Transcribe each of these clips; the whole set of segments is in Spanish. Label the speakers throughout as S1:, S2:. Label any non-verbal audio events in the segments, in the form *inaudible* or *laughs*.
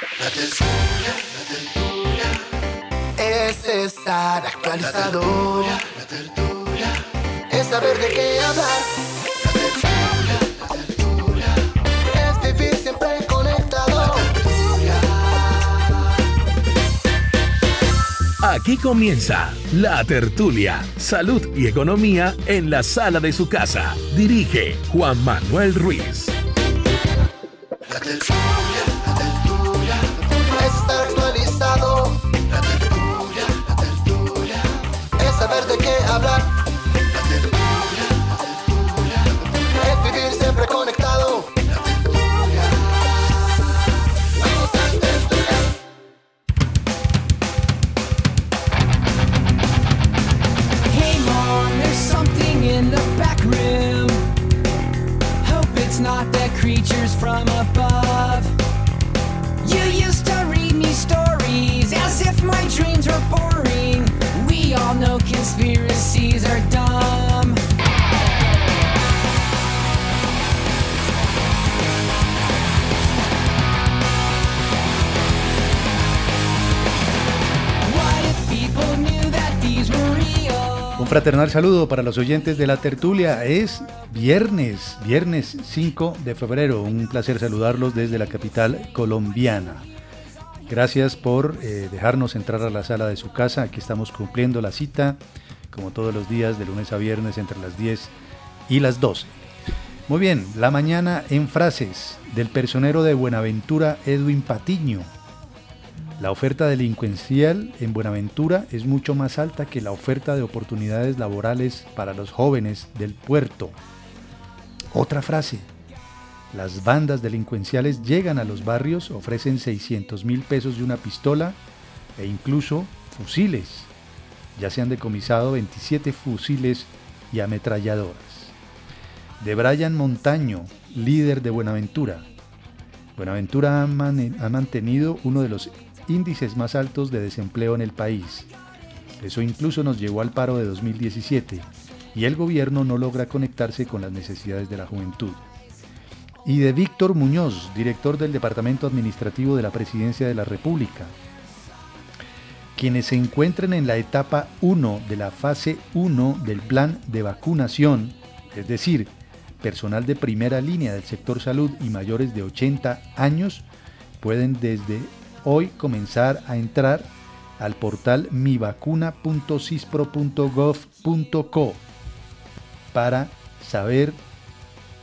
S1: La tertulia, la tertulia es estar actualizado. La tertulia es saber de qué hablar. La tertulia, la tertulia es vivir siempre conectado.
S2: Aquí comienza La Tertulia, Salud y Economía en la sala de su casa. Dirige Juan Manuel Ruiz.
S1: La tertulia, la tertulia
S3: Un fraternal saludo para los oyentes de la tertulia. Es viernes, viernes 5 de febrero. Un placer saludarlos desde la capital colombiana. Gracias por eh, dejarnos entrar a la sala de su casa. Aquí estamos cumpliendo la cita, como todos los días, de lunes a viernes, entre las 10 y las 12. Muy bien, la mañana en frases del personero de Buenaventura, Edwin Patiño. La oferta delincuencial en Buenaventura es mucho más alta que la oferta de oportunidades laborales para los jóvenes del puerto. Otra frase. Las bandas delincuenciales llegan a los barrios, ofrecen 600 mil pesos de una pistola e incluso fusiles. Ya se han decomisado 27 fusiles y ametralladoras. De Brian Montaño, líder de Buenaventura. Buenaventura ha, ha mantenido uno de los índices más altos de desempleo en el país. Eso incluso nos llevó al paro de 2017 y el gobierno no logra conectarse con las necesidades de la juventud. Y de Víctor Muñoz, director del Departamento Administrativo de la Presidencia de la República. Quienes se encuentren en la etapa 1 de la fase 1 del plan de vacunación, es decir, personal de primera línea del sector salud y mayores de 80 años, pueden desde hoy comenzar a entrar al portal mivacuna.cispro.gov.co para saber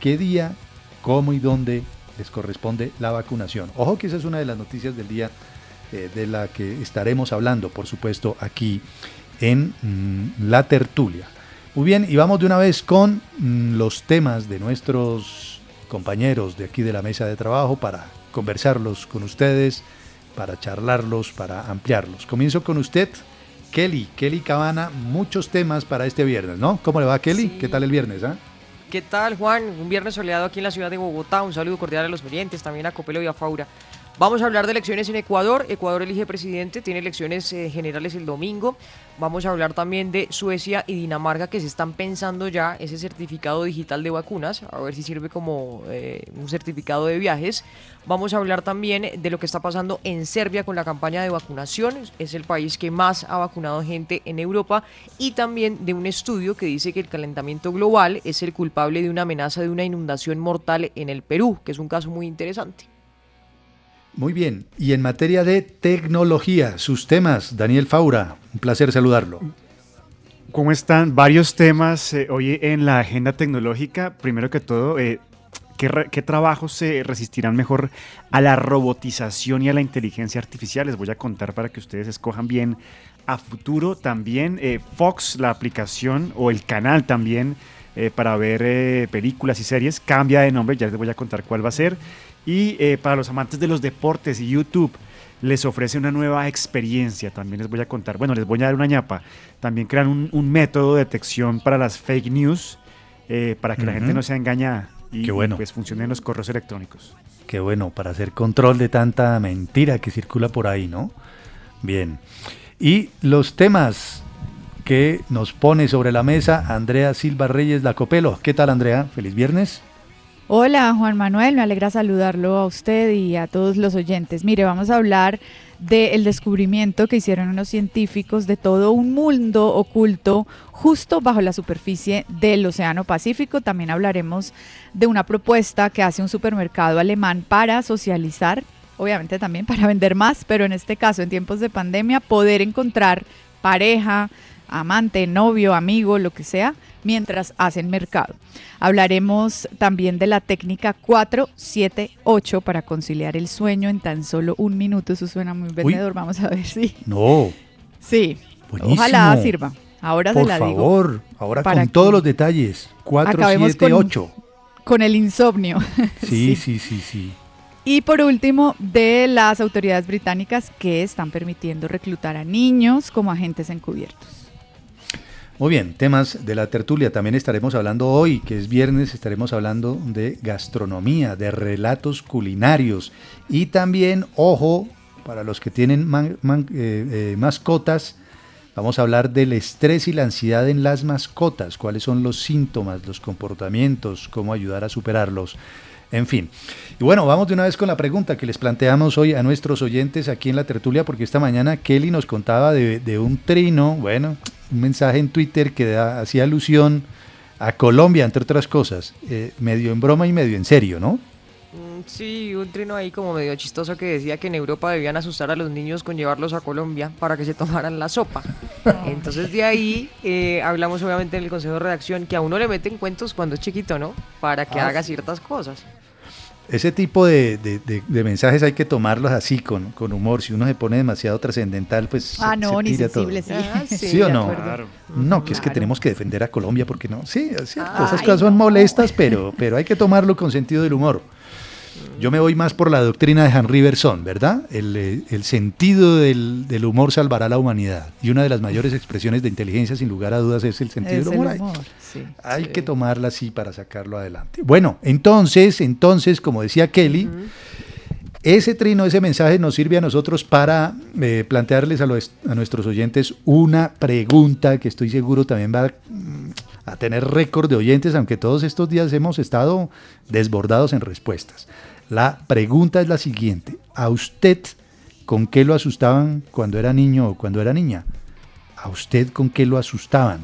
S3: qué día, cómo y dónde les corresponde la vacunación. Ojo que esa es una de las noticias del día eh, de la que estaremos hablando, por supuesto, aquí en mm, la tertulia. Muy bien, y vamos de una vez con mm, los temas de nuestros compañeros de aquí de la mesa de trabajo para conversarlos con ustedes, para charlarlos, para ampliarlos. Comienzo con usted, Kelly, Kelly Cabana, muchos temas para este viernes, ¿no? ¿Cómo le va, Kelly?
S4: Sí.
S3: ¿Qué tal el viernes? ah?
S4: ¿Qué tal, Juan? Un viernes soleado aquí en la ciudad de Bogotá. Un saludo cordial a los oyentes, también a Copelo y a Faura. Vamos a hablar de elecciones en Ecuador. Ecuador elige presidente, tiene elecciones eh, generales el domingo. Vamos a hablar también de Suecia y Dinamarca que se están pensando ya ese certificado digital de vacunas, a ver si sirve como eh, un certificado de viajes. Vamos a hablar también de lo que está pasando en Serbia con la campaña de vacunación. Es el país que más ha vacunado gente en Europa y también de un estudio que dice que el calentamiento global es el culpable de una amenaza de una inundación mortal en el Perú, que es un caso muy interesante.
S3: Muy bien. Y en materia de tecnología, sus temas, Daniel Faura, un placer saludarlo.
S5: ¿Cómo están? Varios temas eh, hoy en la agenda tecnológica. Primero que todo, eh, ¿qué, ra- qué trabajos se resistirán mejor a la robotización y a la inteligencia artificial? Les voy a contar para que ustedes escojan bien a futuro. También eh, Fox, la aplicación o el canal también para ver películas y series, cambia de nombre. Ya les voy a contar cuál va a ser. Y eh, para los amantes de los deportes y YouTube, les ofrece una nueva experiencia. También les voy a contar, bueno, les voy a dar una ñapa. También crean un, un método de detección para las fake news, eh, para que la gente no sea engañada y,
S3: Qué bueno.
S5: pues funcionen los correos electrónicos.
S3: Qué bueno, para hacer control de tanta mentira que circula por ahí, ¿no? Bien. Y los temas que nos pone sobre la mesa Andrea Silva Reyes Lacopelo. ¿Qué tal, Andrea? Feliz viernes.
S6: Hola Juan Manuel, me alegra saludarlo a usted y a todos los oyentes. Mire, vamos a hablar del descubrimiento que hicieron unos científicos de todo un mundo oculto justo bajo la superficie del Océano Pacífico. También hablaremos de una propuesta que hace un supermercado alemán para socializar, obviamente también para vender más, pero en este caso en tiempos de pandemia poder encontrar pareja, amante, novio, amigo, lo que sea, mientras hacen mercado. Hablaremos también de la técnica 478 para conciliar el sueño en tan solo un minuto. Eso suena muy vendedor, vamos a ver si.
S3: No,
S6: Sí,
S3: Buenísimo.
S6: ojalá sirva. Ahora
S3: por
S6: se la digo.
S3: favor, ahora con todos los detalles. 4,
S6: acabemos
S3: 7,
S6: con-
S3: 8.
S6: Con el insomnio. *laughs*
S3: Sí, sí, sí, sí.
S6: Y por último, de las autoridades británicas que están permitiendo reclutar a niños como agentes encubiertos.
S3: Muy bien, temas de la tertulia. También estaremos hablando hoy, que es viernes, estaremos hablando de gastronomía, de relatos culinarios y también, ojo, para los que tienen eh, eh, mascotas, vamos a hablar del estrés y la ansiedad en las mascotas, cuáles son los síntomas, los comportamientos, cómo ayudar a superarlos. En fin. Y bueno, vamos de una vez con la pregunta que les planteamos hoy a nuestros oyentes aquí en la tertulia, porque esta mañana Kelly nos contaba de, un trino, bueno, un mensaje en Twitter que hacía alusión a Colombia, entre otras cosas, eh, medio en broma y medio en serio, ¿no?
S4: Mm, Sí, un trino ahí como medio chistoso que decía que en Europa debían asustar a los niños con llevarlos a Colombia para que se tomaran la sopa. *laughs* Entonces de ahí eh, hablamos obviamente en el consejo de redacción que a uno le meten cuentos cuando es chiquito, ¿no? Para que
S3: Ah,
S4: haga ciertas cosas.
S3: Ese tipo de, de- de- de mensajes hay que tomarlos así, con, con humor. Si uno se pone demasiado trascendental, pues...
S6: Ah,
S3: se-
S6: no,
S3: se
S6: ni sensible, sí.
S4: Ah, *laughs*
S3: ¿Sí o
S4: de
S3: no?
S5: Claro.
S3: No, que es que
S6: Claro.
S3: tenemos que defender a Colombia porque no. Sí, es cierto,
S4: Ay,
S3: esas cosas son molestas, pero, pero hay que tomarlo con sentido del humor. Yo me voy más por la doctrina de Henri Bergson, ¿verdad? El, eh, el sentido del, del humor salvará a la humanidad. Y una de las mayores *laughs* expresiones de inteligencia, sin lugar a dudas, es el sentido
S6: Es
S3: del
S6: el
S3: humor.
S6: Sí.
S3: Hay que tomarla así para sacarlo adelante. Bueno, entonces, entonces, como decía Kelly, ese trino, ese mensaje nos sirve a nosotros para eh, plantearles a, los- a nuestros oyentes una pregunta que estoy seguro también va mm, a tener récord de oyentes, aunque todos estos días hemos estado desbordados en respuestas. La pregunta es la siguiente. ¿A usted con qué lo asustaban cuando era niño o cuando era niña? ¿A usted con qué lo asustaban?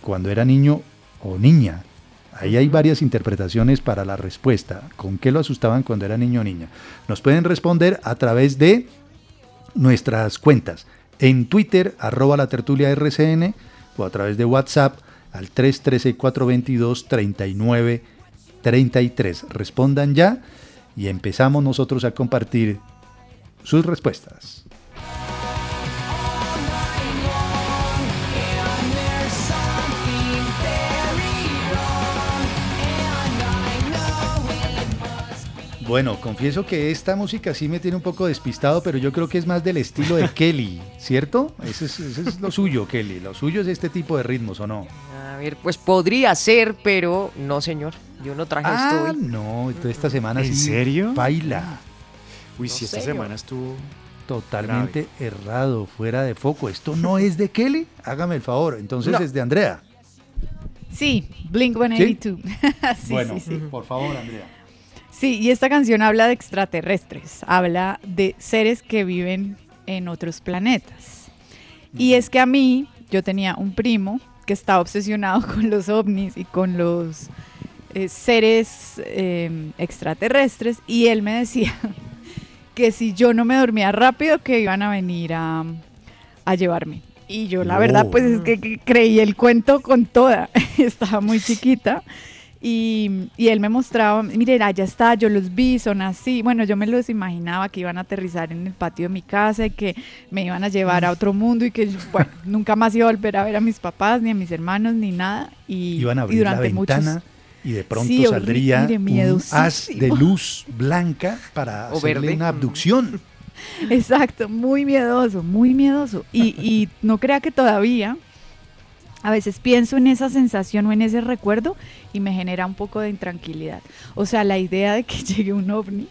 S3: Cuando era niño o niña. Ahí hay varias interpretaciones para la respuesta. ¿Con qué lo asustaban cuando era niño o niña? Nos pueden responder a través de nuestras cuentas. En Twitter, arroba la tertulia RCN, o a través de WhatsApp al 313-422-3933. Respondan ya y empezamos nosotros a compartir sus respuestas. Bueno, confieso que esta música sí me tiene un poco despistado, pero yo creo que es más del estilo de *laughs* Kelly, ¿cierto? Ese es, ese es lo suyo, Kelly. Lo suyo es este tipo de ritmos, ¿o no?
S4: Ver, pues podría ser, pero no, señor. Yo no traje esto
S3: Ah,
S4: hoy.
S3: no, entonces esta semana
S5: ¿En
S3: sí
S5: serio?
S3: baila.
S5: Uy,
S4: No
S5: si esta semana
S4: yo-
S5: estuvo...
S3: Totalmente errado, fuera de foco. ¿Esto no *laughs* es de Kelly? Hágame el favor. Entonces
S4: No.
S3: es de Andrea.
S6: Sí, Blink 182. *laughs* sí,
S3: bueno,
S6: sí, sí.
S3: por favor, Andrea.
S6: Sí, y esta canción habla de extraterrestres, habla de seres que viven en otros planetas. Y es que a mí, yo tenía un primo que estaba obsesionado *laughs* con los ovnis y con los eh, seres eh, extraterrestres, y él me decía *laughs* que si yo no me dormía rápido, que iban a venir a, a llevarme. Y yo la verdad, pues es que, que creí el cuento con toda. *laughs* Estaba muy chiquita. Y, y él me mostraba, miren, allá está, yo los vi, son así. Bueno, yo me los imaginaba que iban a aterrizar en el patio de mi casa y que me iban a llevar a otro mundo y que, bueno, nunca más iba a volver a ver a mis papás, ni a mis hermanos, ni nada. Y,
S3: Iban a
S6: y
S3: abrir la
S6: durante muchos-
S3: ventana y de pronto
S6: Sí,
S3: saldría
S6: mire,
S3: un haz de luz blanca para
S4: O
S3: hacerle
S4: verde.
S3: una abducción. *laughs*
S6: Exacto, muy miedoso, muy miedoso. Y, y no crea que todavía, a veces pienso en esa sensación o en ese recuerdo y me genera un poco de intranquilidad. O sea, la idea de que *laughs* llegue un ovni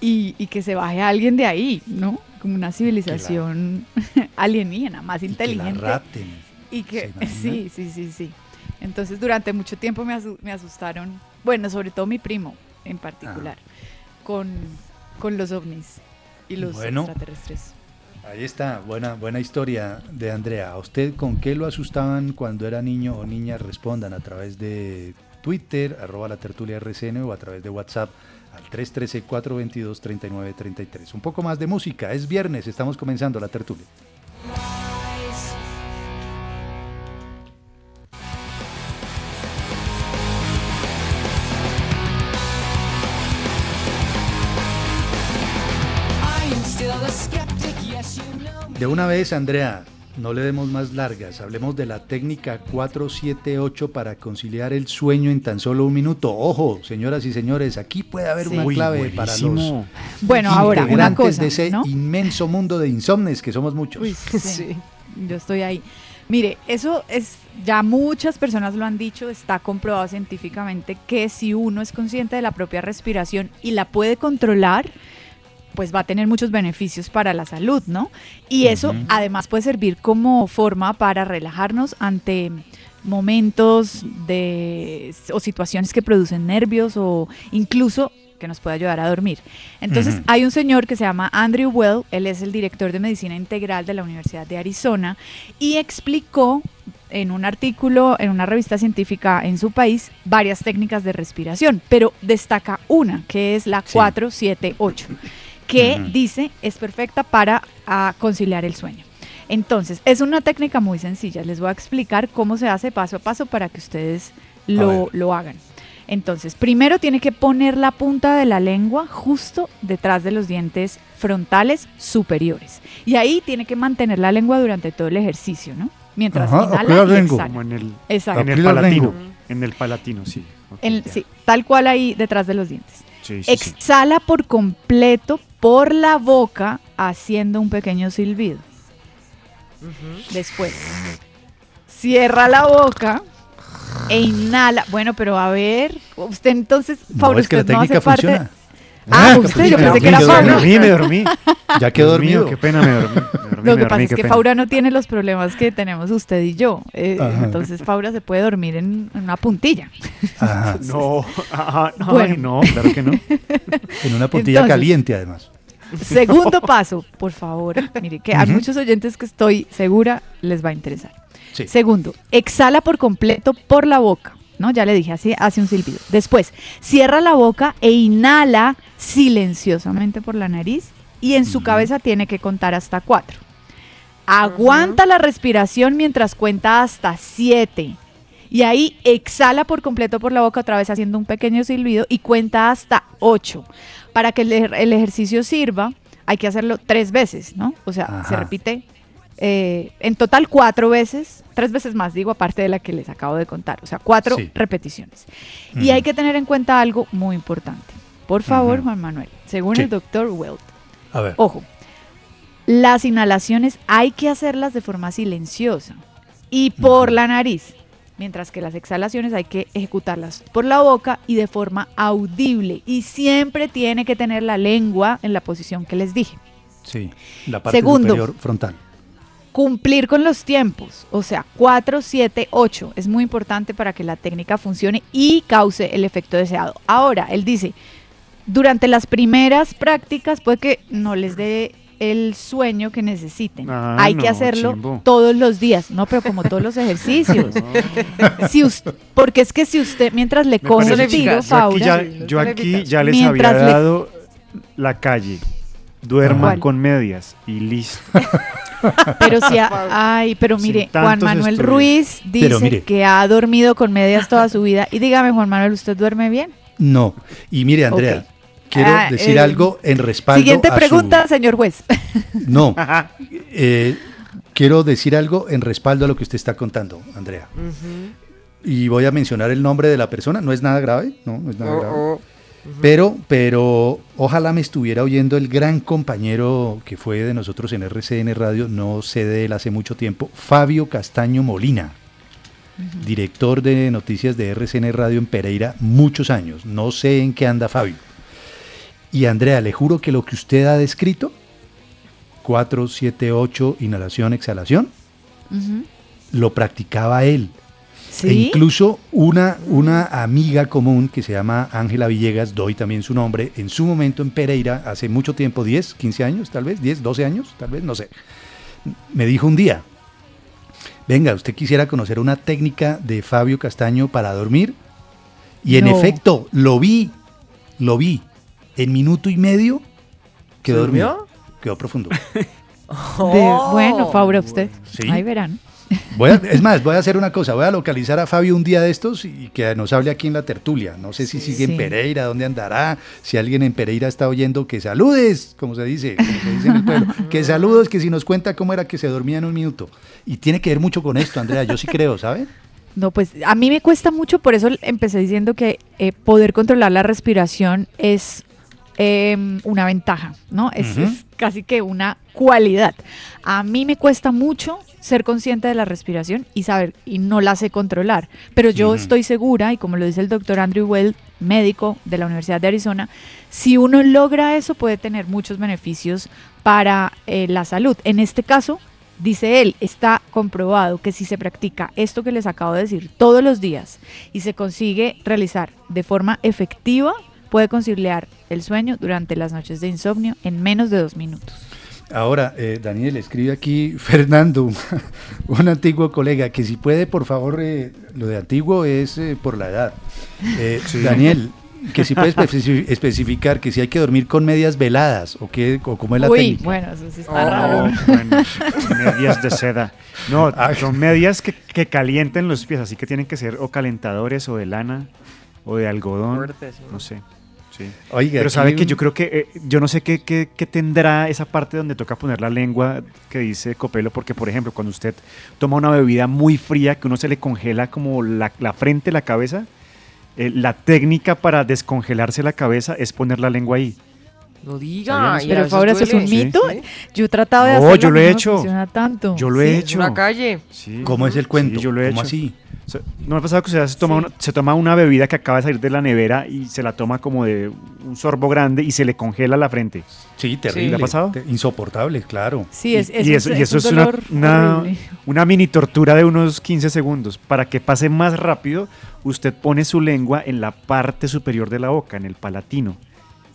S6: y, y que se baje alguien de ahí, ¿no? Como una civilización *laughs* alienígena, más
S3: y que la
S6: inteligente.
S3: raten.
S6: Y que, *laughs* sí, sí, sí, sí. Entonces durante mucho tiempo me, asu- me asustaron, bueno, sobre todo mi primo en particular, con, con los ovnis y los
S3: Bueno.
S6: extraterrestres.
S3: Ahí está, buena, buena historia de Andrea. ¿A usted con qué lo asustaban cuando era niño o niña? Respondan a través de Twitter, arroba la tertulia RCN o a través de WhatsApp al 313-422-3933. Un poco más de música, es viernes, estamos comenzando la tertulia. De una vez, Andrea, no le demos más largas, hablemos de la técnica 478 para conciliar el sueño en tan solo un minuto. Ojo, señoras y señores, aquí puede haber
S6: Sí.
S3: una
S5: Uy,
S3: clave para los.
S6: Bueno, ahora, una cosa,
S3: de ese
S6: ¿no?
S3: inmenso mundo de insomnes que somos muchos.
S6: Uy, sí,
S4: Sí.
S6: yo estoy ahí. Mire, eso es, ya muchas personas lo han dicho, está comprobado científicamente que si uno es consciente de la propia respiración y la puede controlar, pues va a tener muchos beneficios para la salud, ¿no? Y eso además puede servir como forma para relajarnos ante momentos de o situaciones que producen nervios o incluso que nos puede ayudar a dormir. Entonces, hay un señor que se llama Andrew Well, él es el director de medicina integral de la Universidad de Arizona y explicó en un artículo en una revista científica en su país varias técnicas de respiración, pero destaca una, que es la
S3: Sí.
S6: 478, que dice es perfecta para ah, conciliar el sueño. Entonces, es una técnica muy sencilla. Les voy a explicar cómo se hace paso a paso para que ustedes lo, lo hagan. Entonces, primero tiene que poner la punta de la lengua justo detrás de los dientes frontales superiores. Y ahí tiene que mantener la lengua durante todo el ejercicio, ¿no? Mientras
S3: Ajá,
S6: inhala y exhala.
S5: Como en el,
S6: Exacto.
S5: en
S3: Aquí
S5: el
S3: la
S5: palatino. En el palatino, sí. Ok,
S6: En-
S5: ya.
S6: sí, tal cual ahí detrás de los dientes.
S5: Sí, sí, sí.
S6: Exhala por completo por la boca haciendo un pequeño silbido. Después, cierra la boca e inhala. Bueno, pero a ver, usted entonces,
S3: No,
S6: Pablo,
S3: es que la
S6: usted no hace
S3: técnica
S6: parte. Ah,
S3: Ah,
S6: usted, yo
S3: me
S6: pensé que era
S3: dormí,
S5: me dormí, me dormí.
S3: Ya
S5: mío,
S3: dormido.
S5: qué pena, me dormí. me dormí,
S6: Lo que
S5: dormí,
S6: pasa es que. Faura no tiene los problemas que tenemos usted y yo. eh, entonces Faura se puede dormir en, una puntilla.
S3: Ajá, *laughs*
S5: No, ajá, no,
S6: Bueno.
S5: ay, no, claro que no. *laughs*
S3: en una puntilla
S6: Entonces-
S3: caliente además.
S6: Segundo *laughs* paso, por favor. Mire, que a muchos oyentes que estoy segura les va a interesar.
S3: Sí.
S6: Segundo, exhala por completo por la boca. ¿No? Ya le dije, así hace un silbido. Después, cierra la boca e inhala silenciosamente por la nariz y en su cabeza tiene que contar hasta cuatro. Aguanta la respiración mientras cuenta hasta siete. Y ahí exhala por completo por la boca otra vez haciendo un pequeño silbido y cuenta hasta ocho. Para que el, el ejercicio sirva, hay que hacerlo tres veces, ¿no? O sea, se repite eh, en total cuatro veces, tres veces más, digo, aparte de la que les acabo de contar. O sea, cuatro
S3: Sí.
S6: repeticiones. Y hay que tener en cuenta algo muy importante. Por favor. Juan Manuel, según
S3: Sí.
S6: el doctor Welt,
S3: A ver.
S6: Ojo, las inhalaciones hay que hacerlas de forma silenciosa y por la nariz, mientras que las exhalaciones hay que ejecutarlas por la boca y de forma audible. Y siempre tiene que tener la lengua en la posición que les dije.
S3: Sí, la parte
S6: Segundo.
S3: superior frontal.
S6: Cumplir con los tiempos, o sea, 4, 7, 8, es muy importante para que la técnica funcione y cause el efecto deseado. Ahora, él dice, durante las primeras prácticas puede que no les dé el sueño que necesiten.
S5: Ah,
S6: Hay que hacerlo
S5: chimbo.
S6: todos los días, no, pero como todos los ejercicios. *laughs* Si us- porque es que si usted mientras le coge el tiro,
S5: Yo aquí ya, yo aquí ya les
S6: Mientras
S5: había
S6: le-
S5: dado la calle. Duerma
S6: ¿Cuál?
S5: con medias y listo. *laughs*
S6: Pero si, a- ay, pero mire, Juan Manuel
S5: estudios.
S6: Ruiz dice
S3: mire.
S6: que ha dormido con medias toda su vida. Y dígame, Juan Manuel, ¿usted duerme bien?
S3: No. Y mire, Andrea, quiero
S6: Ah,
S3: decir
S6: eh,
S3: algo en respaldo
S6: Siguiente
S3: a su-
S6: pregunta, señor juez.
S3: No. *laughs* Eh, quiero decir algo en respaldo a lo que usted está contando, Andrea. Y voy a mencionar el nombre de la persona. No es nada grave, no, no es nada
S4: Oh,
S3: grave.
S4: oh.
S3: Pero, pero ojalá me estuviera oyendo el gran compañero que fue de nosotros en RCN Radio, no sé de él hace mucho tiempo, Fabio Castaño Molina, director de noticias de RCN Radio en Pereira, muchos años. No sé en qué anda Fabio. Y Andrea, le juro que lo que usted ha descrito, 4, 7, 8, inhalación, exhalación, lo practicaba él.
S6: Sí.
S3: E incluso una, una amiga común que se llama Ángela Villegas, doy también su nombre, en su momento en Pereira, hace mucho tiempo, 10, 15 años tal vez, 10, 12 años tal vez, no sé, me dijo un día, venga, usted quisiera conocer una técnica de Fabio Castaño para dormir. Y en
S6: No.
S3: efecto, lo vi, lo vi. En minuto y medio quedó
S4: ¿Se
S3: dormido. Quedó profundo. *laughs*
S6: De-
S4: Oh.
S6: bueno, Faura, usted.
S3: Sí.
S6: Ahí verán.
S3: Voy a- es más, voy a hacer una cosa, voy a localizar a Fabio un día de estos y que nos hable aquí en la tertulia. No sé si sigue
S6: Sí.
S3: en Pereira, dónde andará, si alguien en Pereira está oyendo, que saludes, como se dice, como se dice en el pueblo. Que saludos, que si nos cuenta cómo era que se dormía en un minuto. Y tiene que ver mucho con esto, Andrea, yo sí creo, ¿sabe?
S6: No, pues a mí me cuesta mucho, por eso empecé diciendo que eh, poder controlar la respiración es eh, una ventaja, ¿no? Es casi que una cualidad. A mí me cuesta mucho ser consciente de la respiración y saber, y no la sé controlar, pero yo estoy segura, y como lo dice el doctor Andrew Well, médico de la Universidad de Arizona, si uno logra eso puede tener muchos beneficios para eh, la salud. En este caso, Dice él, está comprobado que si se practica esto que les acabo de decir todos los días y se consigue realizar de forma efectiva, puede conciliar el sueño durante las noches de insomnio en menos de dos minutos.
S3: Ahora, eh, Daniel, escribe aquí *laughs* Fernando, un antiguo colega, que si puede, por favor, eh, lo de antiguo es eh, por la edad. Eh, *laughs* Daniel, que si puede *laughs* especi- especificar que si hay que dormir con medias veladas o, qué, o cómo es la
S6: Uy,
S3: técnica.
S6: bueno, eso sí está
S4: Oh.
S6: raro.
S5: Bueno, medias de seda. No,
S3: Ah.
S5: son medias que, que calienten los pies, así que tienen que ser o calentadores o de lana o de algodón.
S4: Fuertes, ¿no?
S5: No sé. Sí.
S3: Oiga,
S5: Pero sabe que yo creo que, eh, yo no sé qué, qué- qué tendrá esa parte donde toca poner la lengua que dice Copelo, porque por ejemplo, cuando usted toma una bebida muy fría, que uno se le congela como la, la frente, la cabeza, eh, la técnica para descongelarse la cabeza es poner la lengua ahí.
S4: No
S5: ¿Sabían
S4: diga.
S5: eso?
S4: y
S6: Pero
S4: veces
S6: Faura, eso es un mito.
S4: Sí.
S6: Yo he tratado de
S5: No,
S6: hacerlo.
S5: yo lo he
S6: no
S5: hecho.
S6: funciona tanto.
S5: Yo lo he
S6: Sí.
S5: Hecho.
S4: una calle.
S5: Sí.
S3: ¿Cómo es el cuento?
S5: Sí, yo lo he
S3: ¿Cómo
S5: hecho.
S3: así?
S5: ¿No me ha pasado que usted se toma,
S6: Sí.
S5: una, se toma una bebida que acaba de salir de la nevera y se la toma como de un sorbo grande y se le congela la frente?
S3: Sí, terrible.
S5: ¿Le ha pasado?
S3: Insoportable, claro.
S6: Sí, es,
S5: y,
S6: es
S5: y eso, y
S6: es
S5: eso
S6: un
S5: es una, una mini tortura de unos 15 segundos. Para que pase más rápido, usted pone su lengua en la parte superior de la boca, en el palatino.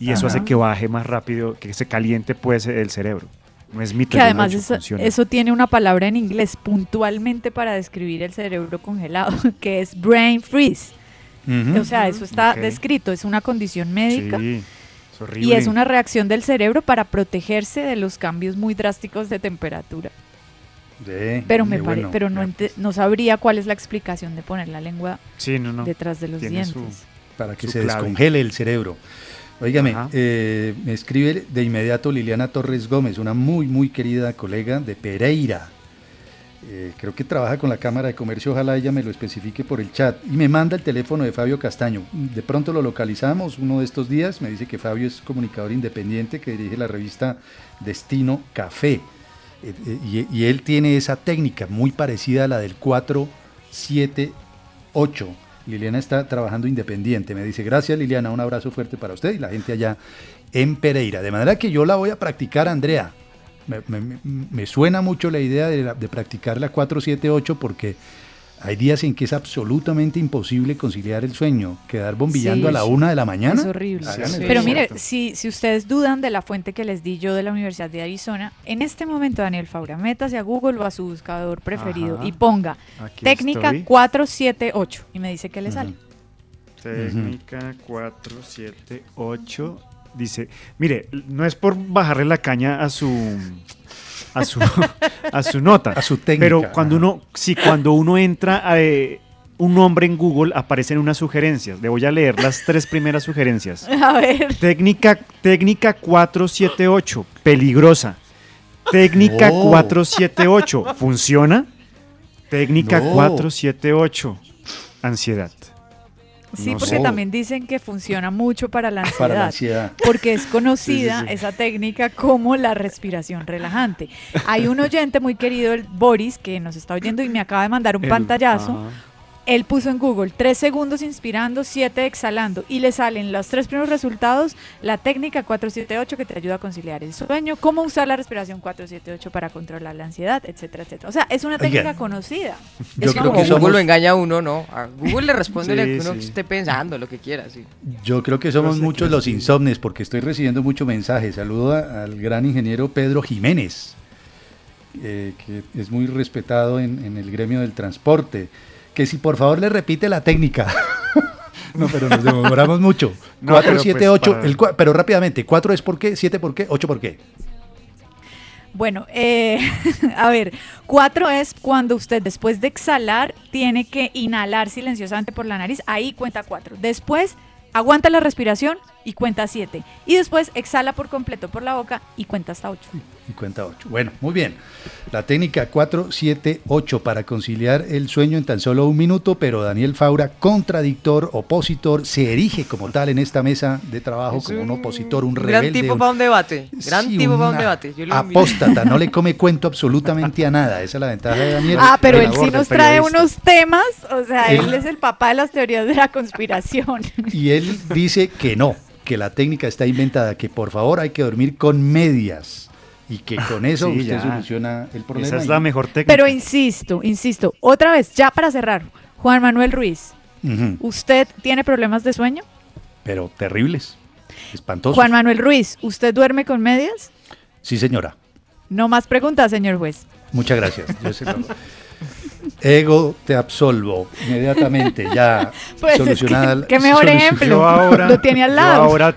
S5: Y eso
S3: Ajá.
S5: hace que baje más rápido, que se caliente pues el cerebro. No es mito.
S6: Que además
S5: hecho,
S6: eso, eso tiene una palabra en inglés puntualmente para describir el cerebro congelado, *laughs* que es brain freeze. O sea, eso está descrito, es una condición médica
S5: Sí, es horrible.
S6: y es una reacción del cerebro para protegerse de los cambios muy drásticos de temperatura. Pero me pare-
S3: bueno.
S6: pero no, ente- no sabría cuál es la explicación de poner la lengua
S5: Sí, no, no.
S6: detrás de los
S5: tiene
S6: dientes.
S5: su-
S3: para que
S5: su
S3: se
S5: clave.
S3: descongele el cerebro. Óigame, eh, me escribe de inmediato Liliana Torres Gómez, una muy, muy querida colega de Pereira. Eh, creo que trabaja con la Cámara de Comercio, ojalá ella me lo especifique por el chat. Y me manda el teléfono de Fabio Castaño. De pronto lo localizamos uno de estos días. Me dice que Fabio es comunicador independiente que dirige la revista Destino Café. Eh, eh, y, y él tiene esa técnica muy parecida a la del 478. Liliana está trabajando independiente. Me dice, gracias Liliana, un abrazo fuerte para usted y la gente allá en Pereira. De manera que yo la voy a practicar, Andrea. Me, suena mucho la idea de, la- de practicar la 478 porque hay días en que es absolutamente imposible conciliar el sueño. Quedar bombillando
S6: Sí,
S3: a la una de la mañana.
S6: Es horrible.
S4: Sí.
S6: Pero mire, si, si ustedes dudan de la fuente que les di yo de la Universidad de Arizona, en este momento, Daniel Faura, métase a Google o a su buscador preferido
S5: Ajá.
S6: y ponga
S5: Aquí
S6: técnica
S5: estoy.
S6: 478 y me dice que le sale.
S5: Técnica 478 dice, mire, no es por bajarle la caña a su a su, *laughs* a su nota.
S3: A su técnica,
S5: Pero cuando uno, sí, cuando uno entra a eh, un nombre en Google, aparecen unas sugerencias. Le voy a leer las tres primeras sugerencias. *laughs*
S6: A ver.
S5: Técnica, técnica 478, peligrosa. Técnica
S3: No.
S5: 478, ¿funciona? Técnica
S3: No.
S5: 478, ansiedad.
S6: Sí,
S5: No
S6: porque
S3: sé.
S6: también dicen que funciona mucho para la ansiedad.
S3: Para la ansiedad.
S6: Porque es conocida *laughs*
S5: Sí, sí, sí.
S6: esa técnica como la respiración relajante. Hay un oyente muy querido, el Boris, que nos está oyendo y me acaba de mandar un
S5: El-
S6: pantallazo.
S5: ajá.
S6: Él puso en Google tres segundos inspirando, siete exhalando y le salen los tres primeros resultados, la técnica 478 que te ayuda a conciliar el sueño, cómo usar la respiración 478 para controlar la ansiedad, etcétera, etcétera. O sea, es una técnica conocida.
S3: Yo
S4: es
S3: creo
S4: como
S3: que
S4: Google
S3: somos-
S4: lo engaña a uno, ¿no? A Google le responde lo
S5: Sí,
S4: que uno
S5: sí.
S4: esté pensando, lo que quiera, sí.
S3: Yo creo que somos
S5: sé
S3: muchos los insomnes porque estoy recibiendo muchos mensajes. Saludo a- al gran ingeniero Pedro Jiménez, eh, que es muy respetado en, en el gremio del transporte. Que si por favor le repite la técnica. *laughs* no, pero nos demoramos mucho. *laughs*
S5: No,
S3: 4,
S5: pero
S3: 7,
S5: pues
S3: 8.
S5: para-
S3: el cua- pero rápidamente, 4 es por qué, 7 por qué, 8 por qué.
S6: Bueno, eh, *laughs* a ver, cuatro es cuando usted después de exhalar tiene que inhalar silenciosamente por la nariz, ahí cuenta cuatro. Después aguanta la respiración y cuenta siete. Y después exhala por completo por la boca y cuenta hasta ocho.
S3: Y cuenta 8. Bueno, muy bien. La técnica 478 para conciliar el sueño en tan solo un minuto, pero Daniel Faura, contradictor, opositor, se erige como tal en esta mesa de trabajo,
S4: Es
S3: como un opositor, un
S4: gran
S3: rebelde.
S4: tipo
S3: un-
S4: para un debate. Gran
S3: Sí,
S4: tipo para un debate. Yo lo
S3: apóstata, no le *laughs* come cuento absolutamente a nada. Esa es la ventaja de Daniel.
S6: Ah, pero él sí nos trae unos temas, o sea,
S3: Él-
S6: él es el papá de las teorías de la conspiración.
S3: Y él dice que no, que la técnica está inventada, que por favor hay que dormir con medias y que con eso
S5: Sí,
S3: usted
S5: ya.
S3: soluciona el problema.
S5: Esa es
S3: y-
S5: la mejor técnica.
S6: Pero insisto, insisto, otra vez, ya para cerrar, Juan Manuel Ruiz, ¿usted tiene problemas de sueño?
S3: Pero terribles, espantosos.
S6: Juan Manuel Ruiz, ¿usted duerme con medias?
S3: Sí, señora.
S6: No más preguntas, señor juez.
S3: Muchas gracias. Yo *laughs* Ego, te absolvo inmediatamente, ya *laughs*
S6: Pues es que-
S3: solucionada. la-
S6: qué mejor ejemplo.
S5: Yo ahora,
S6: Lo tiene al
S5: yo
S6: lado.
S5: ahora,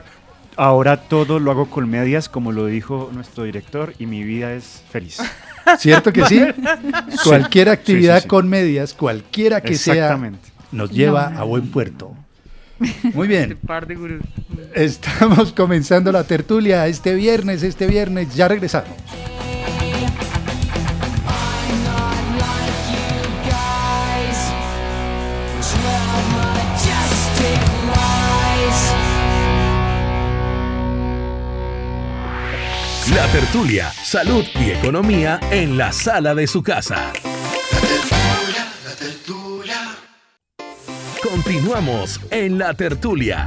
S5: ahora todo lo hago con medias, como lo dijo nuestro director, y mi vida es feliz. *laughs*
S3: ¿Cierto que sí? *laughs* Cualquier actividad
S5: Sí, sí, sí.
S3: con medias, cualquiera que sea, nos lleva
S6: No.
S3: a buen puerto. Muy
S4: Este
S3: bien,
S4: par de gurús.
S3: estamos comenzando la tertulia este viernes, este viernes, ya regresamos.
S2: La tertulia, salud y economía en la sala de su casa.
S1: La tertulia.
S2: Continuamos en la tertulia.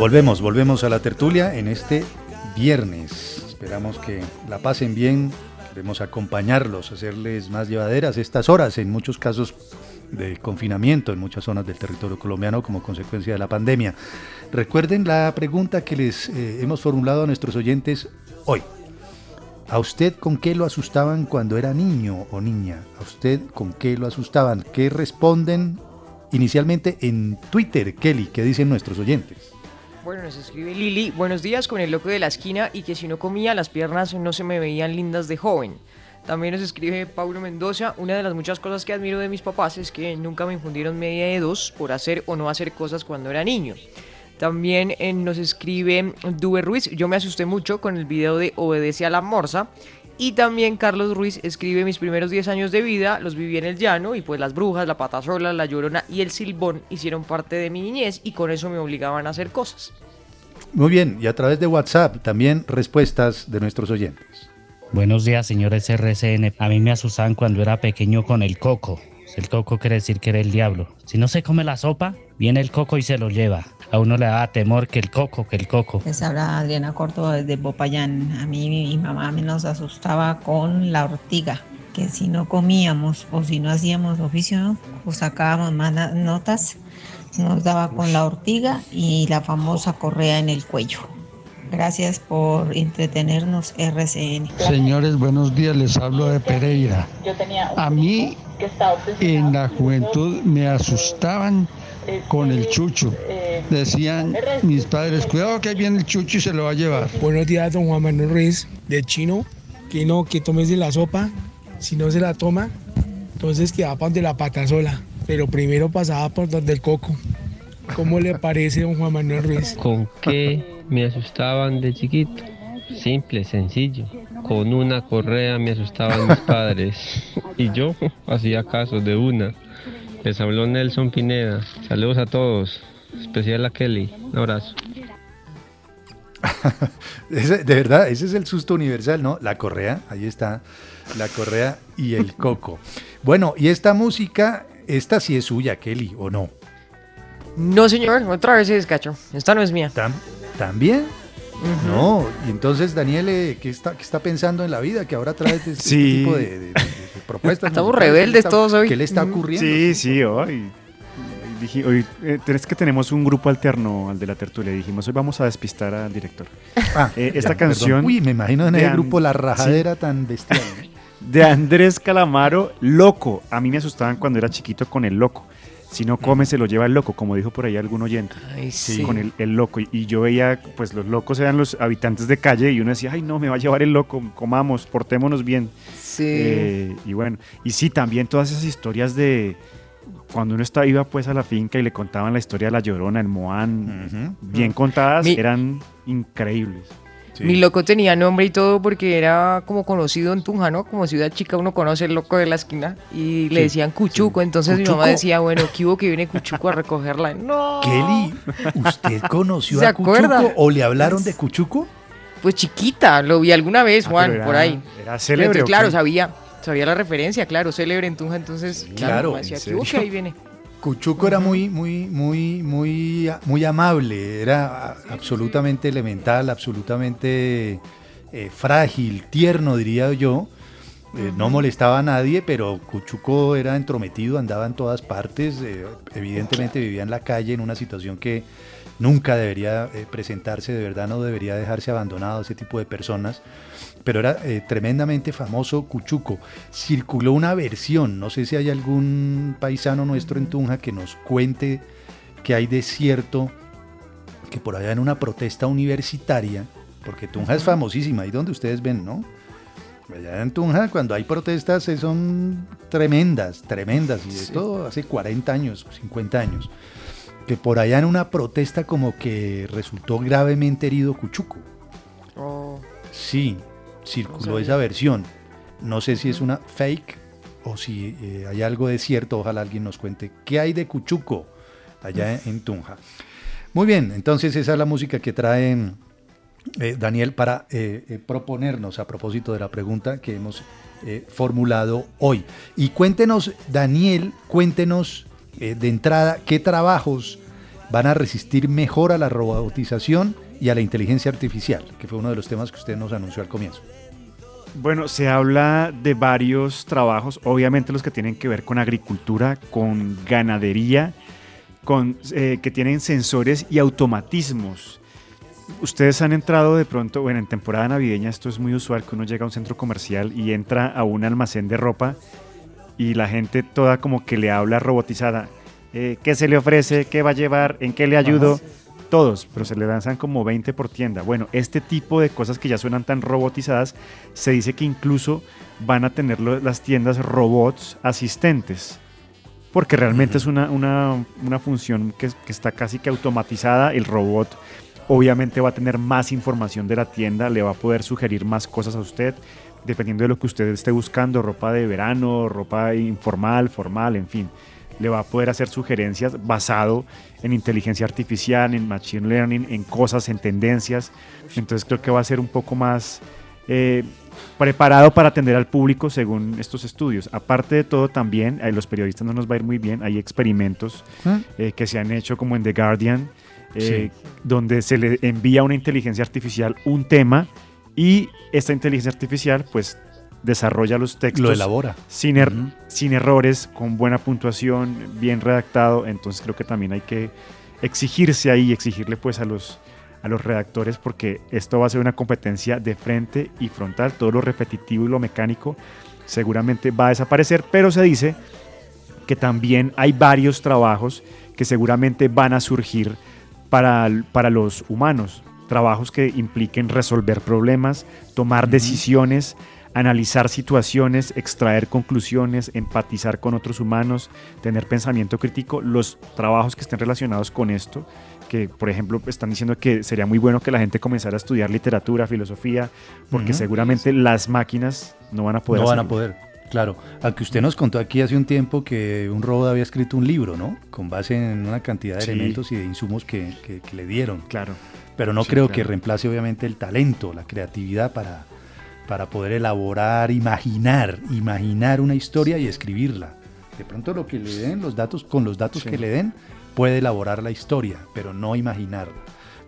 S3: Volvemos, volvemos a la tertulia en este viernes. Esperamos que la pasen bien. Queremos acompañarlos, hacerles más llevaderas estas horas, en muchos casos de confinamiento en muchas zonas del territorio colombiano como consecuencia de la pandemia. Recuerden la pregunta que les eh, hemos formulado a nuestros oyentes hoy. ¿A usted con qué lo asustaban cuando era niño o niña? ¿A usted con qué lo asustaban? ¿Qué responden inicialmente en Twitter, Kelly? ¿Qué dicen nuestros oyentes?
S4: Bueno, nos escribe Lili, buenos días con el loco de la esquina y que si no comía las piernas no se me veían lindas de joven. También nos escribe Paulo Mendoza, una de las muchas cosas que admiro de mis papás es que nunca me infundieron media de dos por hacer o no hacer cosas cuando era niño. También eh, nos escribe Dube Ruiz, yo me asusté mucho con el video de Obedece a la Morsa. Y también Carlos Ruiz escribe mis primeros 10 años de vida, los viví en el llano y pues las brujas, la patasola, la llorona y el silbón hicieron parte de mi niñez y con eso me obligaban a hacer cosas.
S3: Muy bien, y a través de WhatsApp también respuestas de nuestros oyentes.
S7: Buenos días, señores RCN. A mí me asustaban cuando era pequeño con el coco. El coco quiere decir que era el diablo. Si no se come la sopa, viene el coco y se lo lleva. A uno le daba temor que el coco, que el coco.
S8: Les habla Adriana Córdoba desde Popayán. A mí mi mamá me nos asustaba con la ortiga, que si no comíamos o si no hacíamos oficio o sacábamos más na- notas, nos daba con la ortiga y la famosa correa en el cuello. Gracias por entretenernos RCN.
S9: Señores, buenos días, les hablo de Pereira. A mí en la juventud me asustaban con el chucho. Decían mis padres, cuidado que ahí viene el chucho y se lo va a llevar.
S10: Buenos días, don Juan Manuel Ruiz, de Chino. Que no, que tomes de la sopa. Si no se la toma, entonces que va para donde la pata sola. Pero primero pasaba por donde el coco. ¿Cómo le parece, don Juan Manuel Ruiz?
S11: ¿Con qué me asustaban de chiquito? Simple, sencillo. Con una correa me asustaban mis padres. Y yo hacía caso de una. Les habló Nelson Pineda. Saludos a todos. Especial a Kelly. Un abrazo. *laughs*
S3: De verdad, ese es el susto universal, ¿no? La correa, ahí está, la correa y el coco. Bueno, y esta música, esta sí es suya, Kelly, ¿o no?
S4: No, señor, otra vez se descacho. Esta no es mía.
S3: ¿También? No, y entonces Daniel, eh, ¿qué está, qué está pensando en la vida? Que ahora trae este, este
S5: Sí.
S3: tipo de, de- de- de propuestas.
S4: Estamos
S3: musicales. ¿Qué le
S4: rebeldes
S3: está-
S4: todos hoy.
S3: ¿Qué le está ocurriendo?
S5: Sí, sí, hoy. Dije, hoy eh, es que tenemos un grupo alterno al de la tertulia. Dijimos, hoy vamos a despistar al director.
S3: Ah,
S5: Eh,
S3: ya,
S5: esta
S3: perdón.
S5: canción.
S3: Uy, me imagino en el
S5: An-
S3: grupo La
S5: sí,
S3: Rajadera tan bestial. ¿no? *laughs*
S5: de Andrés Calamaro, loco. A mí me asustaban cuando era chiquito con el loco. Si no come, se lo lleva el loco, como dijo por ahí algún oyente.
S4: Ay, sí.
S5: Con el, el loco. Y, y yo veía, pues los locos eran los habitantes de calle y uno decía, ay, no, me va a llevar el loco, comamos, portémonos bien.
S4: Sí.
S5: Eh, y bueno, y sí, también todas esas historias de cuando uno estaba, iba pues a la finca y le contaban la historia de la Llorona, el Moán, bien contadas,
S4: Mi-
S5: eran increíbles.
S4: Mi loco tenía nombre y todo porque era como conocido en Tunja, ¿no? Como ciudad chica uno conoce el loco de la esquina y le
S3: Sí,
S4: decían Cuchuco. Entonces mi mamá decía, bueno, ¿qué hubo que viene Cuchuco a recogerla? *laughs* No.
S3: Kelly, ¿usted conoció
S4: ¿Se
S3: a
S4: acuerda?
S3: Cuchuco o le hablaron de Cuchuco?
S4: Pues chiquita, lo vi alguna vez,
S3: Ah,
S4: Juan,
S3: era-
S4: por ahí.
S5: era célebre,
S4: Entonces,
S5: ¿o
S4: claro, sabía, sabía la referencia, claro, célebre en Tunja, entonces, claro,
S3: Claro,
S4: decía,
S3: ¿en
S4: ¿qué hubo que ahí viene?
S3: Cuchuco era muy, muy, muy, muy, muy amable, era absolutamente elemental, absolutamente eh, frágil, tierno, diría yo. Eh, no molestaba a nadie, pero Cuchuco era entrometido, andaba en todas partes, eh, evidentemente vivía en la calle en una situación que nunca debería eh, presentarse, de verdad no debería dejarse abandonado ese tipo de personas, pero era eh, tremendamente famoso Cuchuco. Circuló una versión, no sé si hay algún paisano nuestro en Tunja que nos cuente que hay de cierto que por allá en una protesta universitaria, porque Tunja es famosísima, ahí donde ustedes ven, ¿no? Allá en Tunja, cuando hay protestas, eh, son tremendas, tremendas, y esto hace 40 años, 50 años, que por allá en una protesta como que resultó gravemente herido Cuchuco.
S4: Oh,
S3: Sí, circuló esa versión. No sé si es una fake o si eh, hay algo de cierto. Ojalá alguien nos cuente qué hay de Cuchuco allá en, en Tunja. Muy bien, entonces esa es la música que trae eh, Daniel para eh, eh, proponernos a propósito de la pregunta que hemos formulado hoy. Y cuéntenos, Daniel, cuéntenos de entrada qué trabajos van a resistir mejor a la robotización y a la inteligencia artificial, que fue uno de los temas que usted nos anunció al comienzo.
S5: Bueno, se habla de varios trabajos, obviamente los que tienen que ver con agricultura, con ganadería, con, eh, que tienen sensores y automatismos. Ustedes han entrado de pronto, bueno, en temporada navideña esto es muy usual, que uno llega a un centro comercial y entra a un almacén de ropa y la gente toda como que le habla robotizada. Eh, ¿Qué se le ofrece? ¿Qué va a llevar? ¿En qué le ayudo?
S3: Ajá.
S5: Todos, pero se le lanzan como 20 por tienda. Bueno, este tipo de cosas que ya suenan tan robotizadas, se dice que incluso van a tener las tiendas robots asistentes. Porque realmente es una, una- una función que, que está casi que automatizada. El robot obviamente va a tener más información de la tienda, le va a poder sugerir más cosas a usted, dependiendo de lo que usted esté buscando, ropa de verano, ropa informal, formal, en fin. Le va a poder hacer sugerencias basado en inteligencia artificial, en machine learning, en cosas, en tendencias. Entonces creo que va a ser un poco más eh, preparado para atender al público según estos estudios. Aparte de todo, también, a los periodistas no nos va a ir muy bien, hay experimentos
S3: ¿Ah?
S5: eh, que se han hecho como en The Guardian, eh, donde se le envía a una inteligencia artificial un tema y esta inteligencia artificial pues desarrolla los textos.
S3: Lo elabora.
S5: Sin, er- sin errores, con buena puntuación, bien redactado. Entonces creo que también hay que exigirse ahí, exigirle pues a los, a los redactores porque esto va a ser una competencia de frente y frontal. Todo lo repetitivo y lo mecánico seguramente va a desaparecer, pero se dice que también hay varios trabajos que seguramente van a surgir para, para los humanos. Trabajos que impliquen resolver problemas, tomar decisiones, analizar situaciones, extraer conclusiones, empatizar con otros humanos, tener pensamiento crítico. Los trabajos que estén relacionados con esto, que por ejemplo están diciendo que sería muy bueno que la gente comenzara a estudiar literatura, filosofía, porque seguramente las máquinas no van a poder
S3: no van a poder, claro. Aunque usted nos contó aquí hace un tiempo que un robot había escrito un libro, ¿no? Con base en una cantidad de
S5: Sí.
S3: elementos y de insumos que, que- que le dieron.
S5: Claro.
S3: Pero no
S5: Sí,
S3: creo
S5: claro.
S3: que reemplace obviamente el talento, la creatividad para, para poder elaborar, imaginar, imaginar una historia y escribirla. De pronto lo que le den, los datos, con los datos
S5: Sí.
S3: que le den, puede elaborar la historia, pero no imaginarla.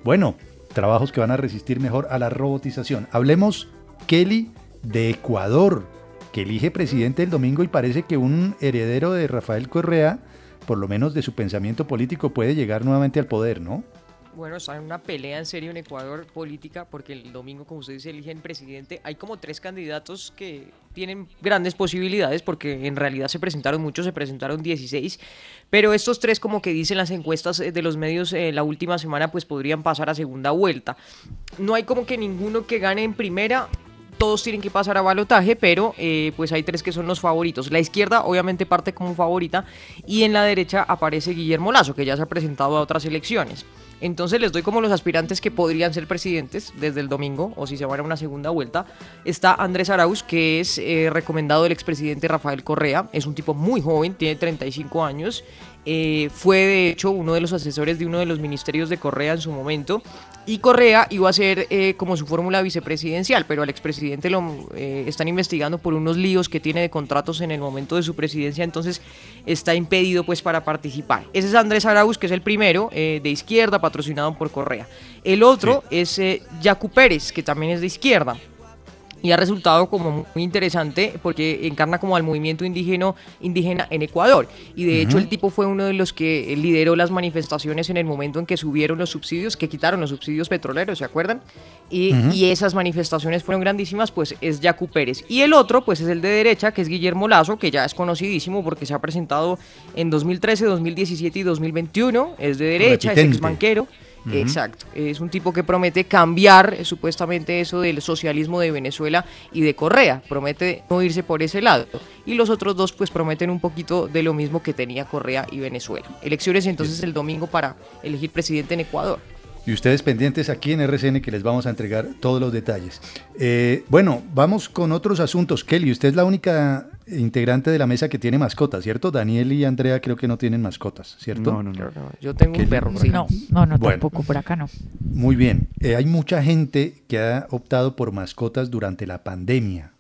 S3: Bueno, trabajos que van a resistir mejor a la robotización. Hablemos, Kelly, de Ecuador, que elige presidente el domingo y parece que un heredero de Rafael Correa, por lo menos de su pensamiento político, puede llegar nuevamente al poder, ¿no?
S4: Bueno, está en una pelea en serio en Ecuador política porque el domingo, como usted dice, eligen presidente. Hay como tres candidatos que tienen grandes posibilidades porque en realidad se presentaron muchos, se presentaron 16, pero estos tres como que dicen las encuestas eh, de los medios eh, la última semana pues podrían pasar a segunda vuelta. No hay como que ninguno que gane en primera, todos tienen que pasar a balotaje, pero eh, pues hay tres que son los favoritos. La izquierda obviamente parte como favorita y en la derecha aparece Guillermo Lazo, que ya se ha presentado a otras elecciones. Entonces les doy como los aspirantes que podrían ser presidentes desde el domingo o si se van a una segunda vuelta. Está Andrés Arauz, que es eh, recomendado del expresidente Rafael Correa. Es un tipo muy joven, tiene 35 años. Eh, fue de hecho uno de los asesores de uno de los ministerios de Correa en su momento. Y Correa iba a ser eh, como su fórmula vicepresidencial, pero al expresidente lo eh, están investigando por unos líos que tiene de contratos en el momento de su presidencia, entonces está impedido pues para participar. Ese es Andrés Arauz, que es el primero eh, de izquierda, patrocinado por Correa. El otro es eh, Yacu Pérez, que también es de izquierda y ha resultado como muy interesante porque encarna como al movimiento indígena, indígena en Ecuador. Y de hecho el tipo fue uno de los que lideró las manifestaciones en el momento en que subieron los subsidios, que quitaron los subsidios petroleros, ¿se acuerdan? Y, y esas manifestaciones fueron grandísimas, pues es Yacu Pérez. Y el otro, pues es el de derecha, que es Guillermo Lazo, que ya es conocidísimo porque se ha presentado en 2013, 2017 y 2021. Es de derecha, es ex banquero. Exacto, es un tipo que promete cambiar eh, supuestamente eso del socialismo de Venezuela y de Correa, promete no irse por ese lado. Y los otros dos pues prometen un poquito de lo mismo que tenía Correa y Venezuela. Elecciones entonces el domingo para elegir presidente en Ecuador.
S3: Y ustedes pendientes aquí en RCN que les vamos a entregar todos los detalles. Eh, bueno, vamos con otros asuntos. Kelly, usted es la única integrante de la mesa que tiene mascotas, ¿cierto? Daniel y Andrea creo que no tienen mascotas, ¿cierto?
S5: No, no, no.
S4: Yo tengo un perro. sí.
S6: No, no, no,
S3: Bueno.
S6: tampoco por acá no.
S3: Muy bien. Eh, hay mucha gente que ha optado por mascotas durante la pandemia.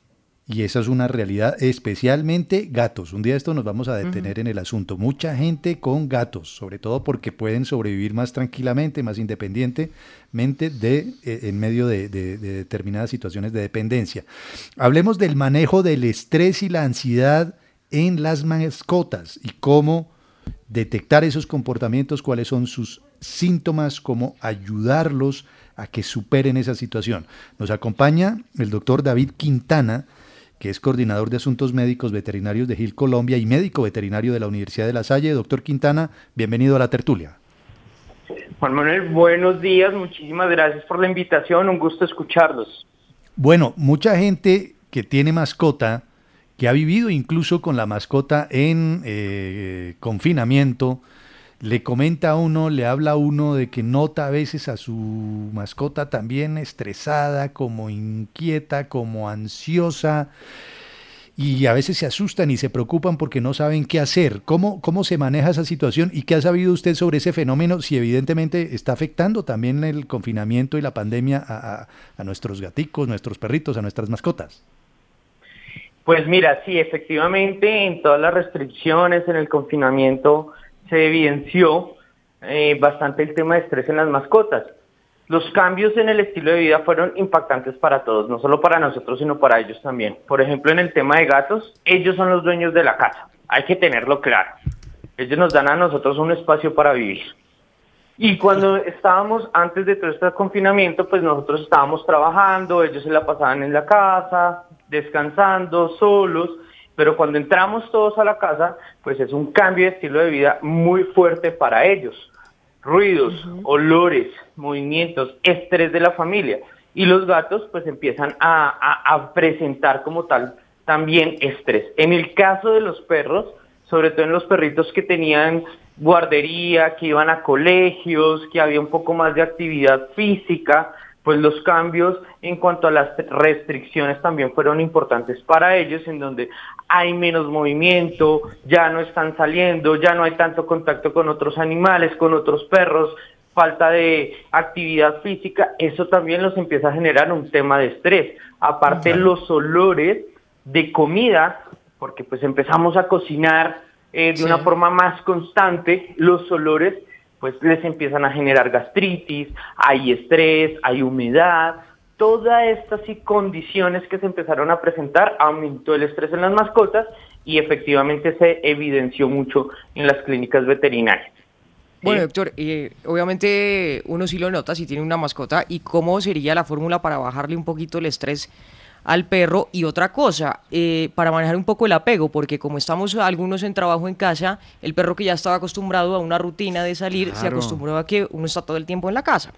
S3: Y esa es una realidad, especialmente gatos. Un día esto nos vamos a detener en el asunto. Mucha gente con gatos, sobre todo porque pueden sobrevivir más tranquilamente, más independientemente de, eh, en medio de, de- de determinadas situaciones de dependencia. Hablemos del manejo del estrés y la ansiedad en las mascotas y cómo detectar esos comportamientos, cuáles son sus síntomas, cómo ayudarlos a que superen esa situación. Nos acompaña el doctor David Quintana, que es coordinador de asuntos médicos veterinarios de Gil Colombia y médico veterinario de la Universidad de La Salle. Doctor Quintana, bienvenido a la tertulia.
S12: Juan Manuel, buenos días, muchísimas gracias por la invitación, un gusto escucharlos.
S3: Bueno, mucha gente que tiene mascota, que ha vivido incluso con la mascota en eh, confinamiento, le comenta a uno, le habla a uno de que nota a veces a su mascota también estresada, como inquieta, como ansiosa. y a veces se asustan y se preocupan porque no saben qué hacer. ¿Cómo, cómo se maneja esa situación y qué ha sabido usted sobre ese fenómeno si evidentemente está afectando también el confinamiento y la pandemia a, a- a nuestros gaticos, nuestros perritos, a nuestras mascotas?
S12: Pues mira, sí, efectivamente, en todas las restricciones, en el confinamiento, se evidenció eh, bastante el tema de estrés en las mascotas. Los cambios en el estilo de vida fueron impactantes para todos, no solo para nosotros, sino para ellos también. Por ejemplo, en el tema de gatos, ellos son los dueños de la casa, hay que tenerlo claro. Ellos nos dan a nosotros un espacio para vivir. Y cuando estábamos antes de todo este confinamiento, pues nosotros estábamos trabajando, ellos se la pasaban en la casa, descansando, solos, pero cuando entramos todos a la casa, pues es un cambio de estilo de vida muy fuerte para ellos. Ruidos, olores, movimientos, estrés de la familia. Y los gatos pues empiezan a, a- a presentar como tal también estrés. En el caso de los perros, sobre todo en los perritos que tenían guardería, que iban a colegios, que había un poco más de actividad física, pues los cambios en cuanto a las restricciones también fueron importantes para ellos, en donde hay menos movimiento, ya no están saliendo, ya no hay tanto contacto con otros animales, con otros perros, falta de actividad física, eso también los empieza a generar un tema de estrés. Aparte los olores de comida, porque pues empezamos a cocinar eh, de
S4: Sí.
S12: una forma más constante, los olores pues les empiezan a generar gastritis, hay estrés, hay humedad, todas estas condiciones que se empezaron a presentar aumentó el estrés en las mascotas y efectivamente se evidenció mucho en las clínicas veterinarias.
S4: Bueno, doctor, eh, obviamente uno sí lo nota si tiene una mascota y cómo sería la fórmula para bajarle un poquito el estrés al perro y otra cosa, eh, para manejar un poco el apego, porque como estamos algunos en trabajo en casa, el perro que ya estaba acostumbrado a una rutina de salir se acostumbró a que uno está todo el tiempo en la casa.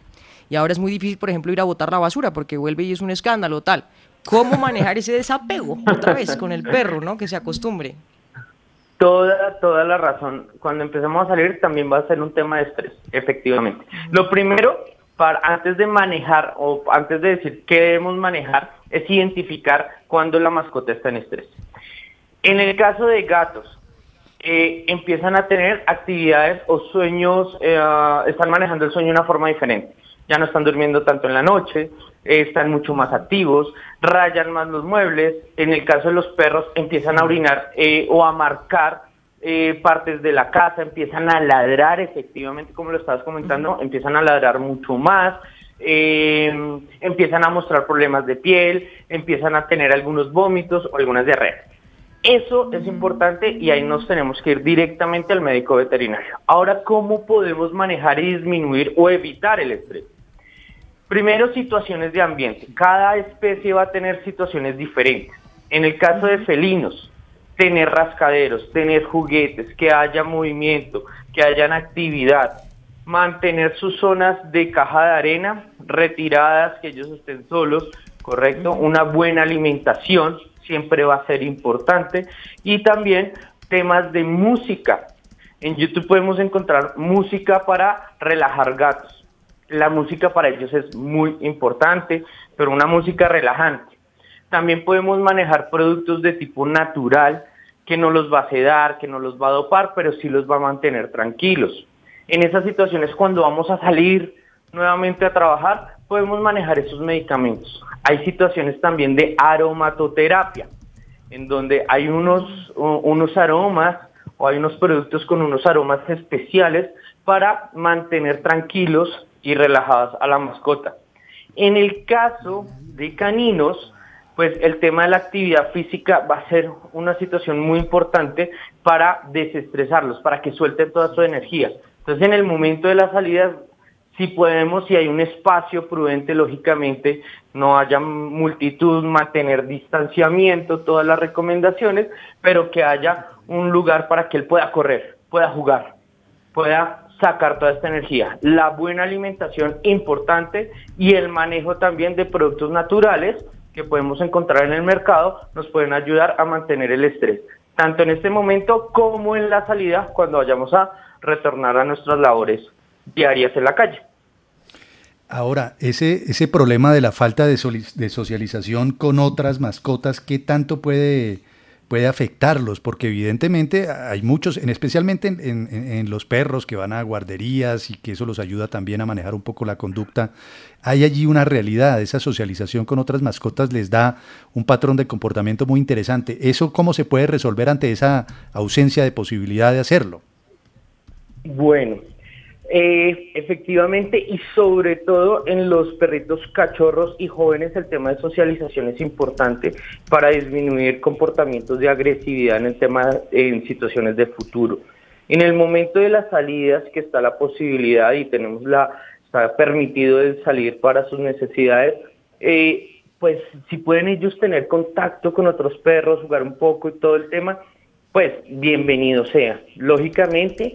S4: Y ahora es muy difícil, por ejemplo, ir a botar la basura porque vuelve y es un escándalo tal. ¿Cómo manejar ese desapego otra vez con el perro, ¿no? Que se acostumbre.
S12: Toda, toda la razón. Cuando empezamos a salir también va a ser un tema de estrés, efectivamente. Lo primero, para, antes de manejar o antes de decir qué debemos manejar, es identificar cuando la mascota está en estrés. En el caso de gatos, eh, empiezan a tener actividades o sueños, eh, están manejando el sueño de una forma diferente. Ya no están durmiendo tanto en la noche, eh, están mucho más activos, rayan más los muebles. En el caso de los perros, empiezan a orinar eh, o a marcar eh, partes de la casa, empiezan a ladrar efectivamente, como lo estabas comentando, empiezan a ladrar mucho más, eh, empiezan a mostrar problemas de piel, empiezan a tener algunos vómitos o algunas diarreas. Eso es importante y ahí nos tenemos que ir directamente al médico veterinario. Ahora, ¿cómo podemos manejar y disminuir o evitar el estrés? Primero, situaciones de ambiente. Cada especie va a tener situaciones diferentes. En el caso de felinos, tener rascaderos, tener juguetes, que haya movimiento, que hayan actividad, mantener sus zonas de caja de arena retiradas, que ellos estén solos, correcto, una buena alimentación siempre va a ser importante y también temas de música. En YouTube podemos encontrar música para relajar gatos. La música para ellos es muy importante, pero una música relajante. También podemos manejar productos de tipo natural que no los va a sedar, que no los va a dopar, pero sí los va a mantener tranquilos. En esas situaciones cuando vamos a salir nuevamente a trabajar, podemos manejar esos medicamentos. Hay situaciones también de aromatoterapia, en donde hay unos, unos aromas o hay unos productos con unos aromas especiales para mantener tranquilos y relajadas a la mascota. En el caso de caninos, pues el tema de la actividad física va a ser una situación muy importante para desestresarlos, para que suelten toda su energía. Entonces, en el momento de las salidas, si podemos, si hay un espacio prudente, lógicamente, no haya multitud, mantener distanciamiento, todas las recomendaciones, pero que haya un lugar para que él pueda correr, pueda jugar, pueda sacar toda esta energía. La buena alimentación importante y el manejo también de productos naturales que podemos encontrar en el mercado nos pueden ayudar a mantener el estrés, tanto en este momento como en la salida cuando vayamos a retornar a nuestras labores diarias en la calle.
S3: Ahora, ese, ese problema de la falta de, de socialización con otras mascotas, ¿qué tanto puede puede afectarlos, porque evidentemente hay muchos, en, especialmente en, en- en los perros que van a guarderías y que eso los ayuda también a manejar un poco la conducta, hay allí una realidad, esa socialización con otras mascotas les da un patrón de comportamiento muy interesante. ¿Eso cómo se puede resolver ante esa ausencia de posibilidad de hacerlo?
S12: Bueno, eh, efectivamente y sobre todo en los perritos cachorros y jóvenes el tema de socialización es importante para disminuir comportamientos de agresividad en el tema en situaciones de futuro. En el momento de las salidas que está la posibilidad y tenemos la está permitido de salir para sus necesidades, eh, pues si pueden ellos tener contacto con otros perros, jugar un poco y todo el tema, pues bienvenido sea. Lógicamente,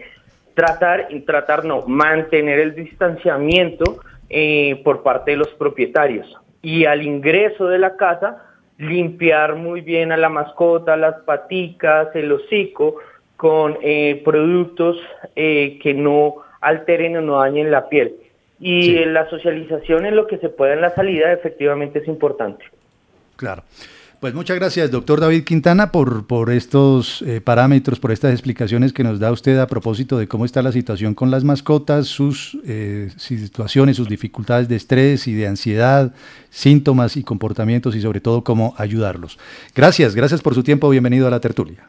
S12: tratar, y tratar no, mantener el distanciamiento eh, por parte de los propietarios. Y al ingreso de la casa, limpiar muy bien a la mascota, las paticas, el hocico, con eh, productos eh, que no alteren o no dañen la piel. Y la socialización en lo que se pueda en la salida efectivamente es importante.
S3: Claro. Pues muchas gracias, doctor David Quintana, por, por estos eh, parámetros, por estas explicaciones que nos da usted a propósito de cómo está la situación con las mascotas, sus eh, situaciones, sus dificultades de estrés y de ansiedad, síntomas y comportamientos y sobre todo cómo ayudarlos. Gracias, gracias por su tiempo, bienvenido a la tertulia.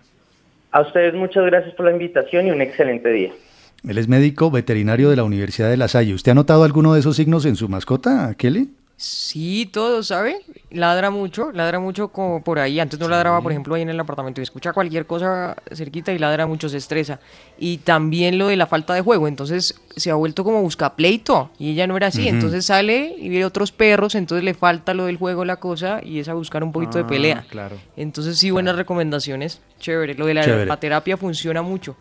S12: A ustedes muchas gracias por la invitación y un excelente día.
S3: Él es médico veterinario de la Universidad de La Salle. ¿Usted ha notado alguno de esos signos en su mascota, Kelly?
S4: Sí, todo, ¿sabe? Ladra mucho, ladra mucho como por ahí. Antes no ladraba, por ejemplo, ahí en el apartamento y escucha cualquier cosa cerquita y ladra mucho, se estresa. Y también lo de la falta de juego, entonces se ha vuelto como busca pleito y ella no era así. Entonces sale y ve otros perros, entonces le falta lo del juego, la cosa, y es a buscar un poquito de
S5: Ah,
S4: pelea.
S5: claro.
S4: Entonces sí, buenas recomendaciones. Chévere, lo de la
S3: Chévere.
S4: terapia funciona mucho.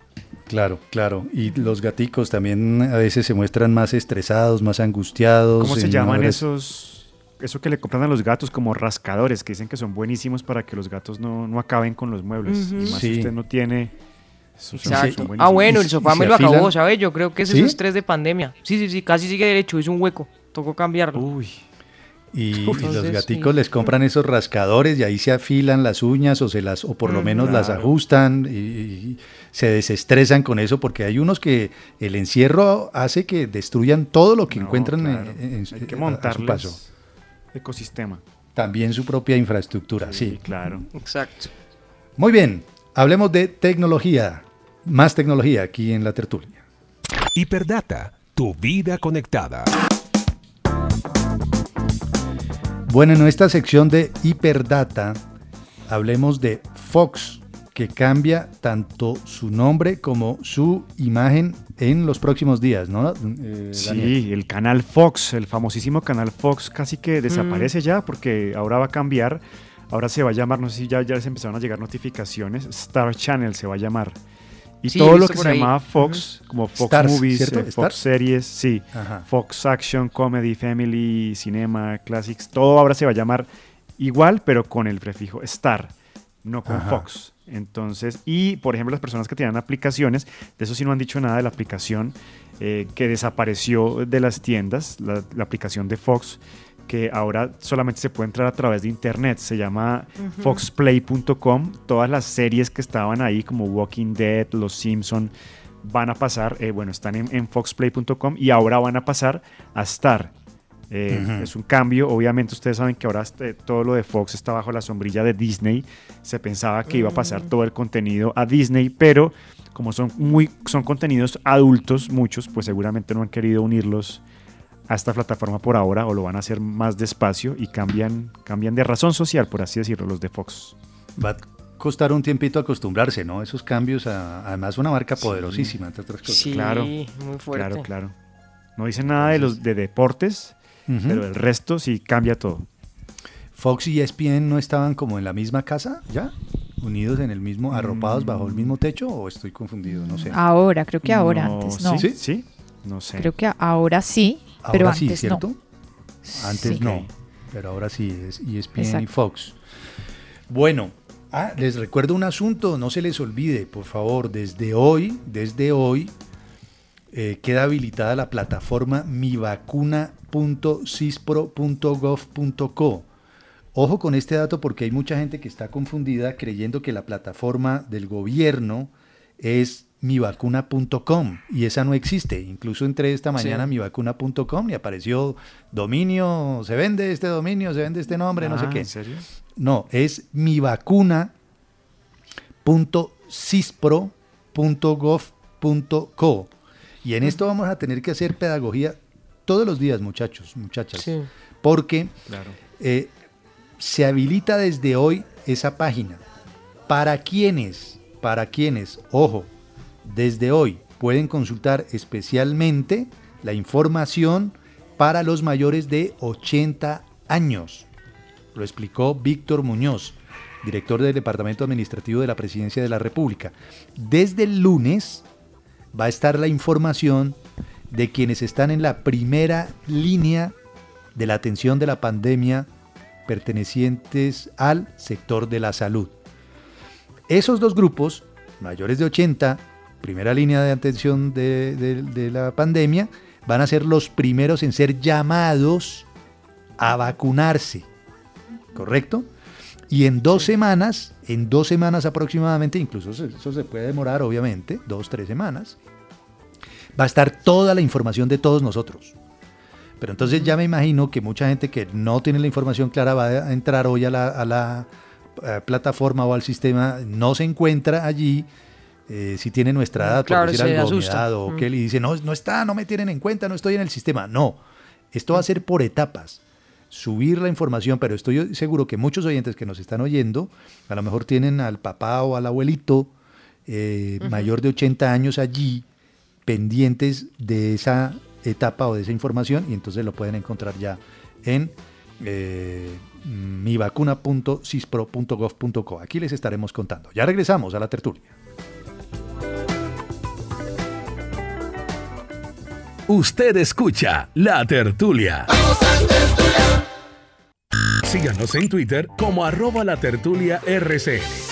S3: Claro, claro. Y los gaticos también a veces se muestran más estresados, más angustiados.
S5: ¿Cómo se llaman
S3: horas-
S5: esos? Eso que le compran a los gatos como rascadores, que dicen que son buenísimos para que los gatos no, no acaben con los muebles. Y más
S3: Sí.
S5: si usted no tiene. Esos
S4: Exacto. ah, bueno, el sofá me lo acabó? ¿sabes? Yo creo que es
S3: ¿Sí?
S4: ese estrés de pandemia. Sí, sí, sí, casi sigue derecho, hizo un hueco. Tocó cambiarlo.
S5: Uy.
S3: Y, los
S4: sí.
S3: gaticos les compran esos rascadores y ahí se afilan las uñas o se las o por lo
S4: Mm,
S3: menos las ajustan y, y se desestresan con eso porque hay unos que el encierro hace que destruyan todo lo que
S5: No,
S3: encuentran en-
S5: claro.
S3: en, en-
S5: Hay que
S3: a su paso.
S5: ecosistema.
S3: También su propia infraestructura, sí.
S5: Claro.
S4: Exacto.
S3: Muy bien, hablemos de tecnología, más tecnología aquí en la tertulia.
S2: Hiperdata, tu vida conectada.
S3: Bueno, en esta sección de Hiperdata hablemos de Fox, que cambia tanto su nombre como su imagen en los próximos días, ¿no? Eh?
S5: Sí, el canal Fox, el famosísimo canal Fox, casi que
S3: Mm.
S5: desaparece ya porque ahora va a cambiar. Ahora se va a llamar, no sé si ya, ya les empezaron a llegar notificaciones, Star Channel se va a llamar. Y
S4: Sí,
S5: todo lo que se
S4: ahí.
S5: llamaba Fox, como Fox
S3: Stars,
S5: Movies, eh, Fox
S3: ¿Stars?
S5: Series, sí,
S3: Ajá.
S5: Fox Action, Comedy, Family, Cinema, Classics, todo ahora se va a llamar igual, pero con el prefijo Star, no con
S3: Ajá.
S5: Fox. Entonces, y por ejemplo, las personas que tienen aplicaciones, de eso sí no han dicho nada de la aplicación eh, que desapareció de las tiendas, la, la aplicación de Fox, que ahora solamente se puede entrar a través de internet. Se llama foxplay.com. Todas las series que estaban ahí, como Walking Dead, Los Simpson, van a pasar, eh, bueno, están en, en foxplay.com y ahora van a pasar a Star. Eh. Es un cambio, obviamente ustedes saben que ahora este- todo lo de Fox está bajo la sombrilla de Disney. Se pensaba que iba a pasar todo el contenido a Disney, pero como son muy son contenidos adultos muchos, pues seguramente no han querido unirlos a esta plataforma por ahora o lo van a hacer más despacio y cambian cambian de razón social, por así decirlo, los de Fox.
S3: Va a costar un tiempito acostumbrarse, ¿no? Esos cambios, a- además una marca poderosísima, entre otras cosas.
S4: Sí,
S5: claro,
S4: muy fuerte.
S5: Claro, claro. No dicen nada de los de deportes, pero el resto sí cambia todo.
S3: Fox y ESPN no estaban como en la misma casa, ¿ya? Unidos en el mismo, arropados bajo el mismo techo, o estoy confundido, no sé.
S6: Ahora, creo que ahora,
S5: No,
S6: antes no.
S3: ¿Sí?
S5: Sí, no sé.
S6: Creo que ahora sí, pero
S3: Ahora sí, ¿cierto?
S6: no.
S3: Antes
S6: Sí.
S3: no, pero ahora sí, es ESPN y. Fox. Bueno, ah, les recuerdo un asunto, no se les olvide, por favor, desde hoy, desde hoy, eh, queda habilitada la plataforma mivacuna.cispro.gov.co. Ojo con este dato porque hay mucha gente que está confundida creyendo que la plataforma del gobierno es mivacuna.com y esa no existe. Incluso entré esta mañana a
S4: Sí.
S3: mivacuna.com y apareció dominio, se vende este dominio, se vende este nombre, no sé
S5: Ah,
S3: qué.
S5: ¿en serio?
S3: No, es mivacuna.cispro.gov.co. Y en esto vamos a tener que hacer pedagogía todos los días, muchachos, muchachas.
S4: Sí.
S3: Porque
S5: Claro.
S3: eh, se habilita desde hoy esa página. ¿Para quiénes? ¿Para quiénes? Ojo, desde hoy pueden consultar especialmente la información para los mayores de 80 años. Lo explicó Víctor Muñoz, director del Departamento Administrativo de la Presidencia de la República. Desde el lunes va a estar la información de quienes están en la primera línea de la atención de la pandemia pertenecientes al sector de la salud. Esos dos grupos, mayores de 80, primera línea de atención de, de- de la pandemia, van a ser los primeros en ser llamados a vacunarse. ¿Correcto? Y en dos semanas, en dos semanas aproximadamente, incluso eso se puede demorar obviamente, dos, tres semanas, va a estar toda la información de todos nosotros. Pero entonces ya me imagino que mucha gente que no tiene la información clara va a entrar hoy a la, a la, eh, plataforma o al sistema, no se encuentra allí. Eh, si tiene nuestra edad,
S4: Claro,
S3: por decir
S4: se
S3: algo, mi
S4: asusta.
S3: edad, o
S4: Mm.
S3: que le dice, no, no está, no me tienen en cuenta, no estoy en el sistema. No, esto va a ser por etapas. Subir la información, pero estoy seguro que muchos oyentes que nos están oyendo, a lo mejor tienen al papá o al abuelito eh, mayor de 80 años allí, pendientes de esa etapa o de esa información y entonces lo pueden encontrar ya en eh, mivacuna.cispro.gov.co. Aquí les estaremos contando. Ya regresamos a la tertulia.
S2: Usted escucha La Tertulia. Síganos en Twitter como arroba la tertulia RCN.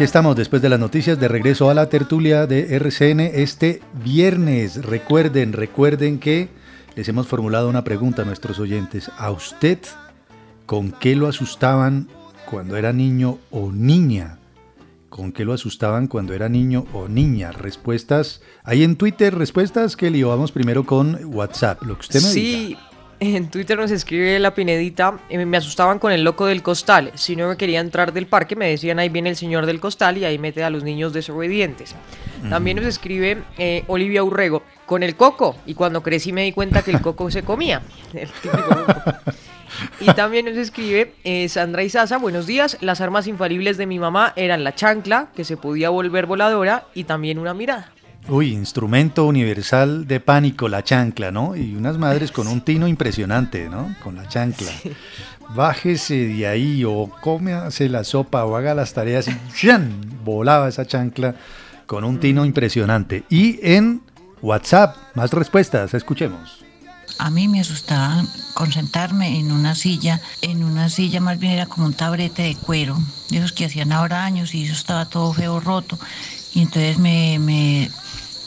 S3: Aquí estamos después de las noticias de regreso a la tertulia de RCN este viernes. Recuerden, recuerden que les hemos formulado una pregunta a nuestros oyentes. ¿A usted con qué lo asustaban cuando era niño o niña? ¿Con qué lo asustaban cuando era niño o niña? Respuestas. Hay en Twitter respuestas que le vamos primero con WhatsApp. Lo que usted me diga.
S4: En Twitter nos escribe la Pinedita, eh, me asustaban con el loco del costal. Si no me quería entrar del parque, me decían ahí viene el señor del costal y ahí mete a los niños desobedientes. También nos escribe eh, Olivia Urrego, con el coco. Y cuando crecí me di cuenta que el coco se comía. *laughs* El. Y también nos escribe eh, Sandra Izaza, buenos días. Las armas infalibles de mi mamá eran la chancla, que se podía volver voladora, y también una mirada.
S3: Uy, instrumento universal de pánico, la chancla, ¿no? Y unas madres con un tino impresionante, ¿no? Con la chancla. Bájese de ahí o cómase la sopa o haga las tareas y ¡shan! volaba esa chancla con un tino impresionante. Y en WhatsApp, más respuestas, escuchemos.
S13: A mí me asustaba concentrarme en una silla, en una silla más bien era como un tabrete de cuero, de esos que hacían ahora años y eso estaba todo feo, roto. Y entonces me, me,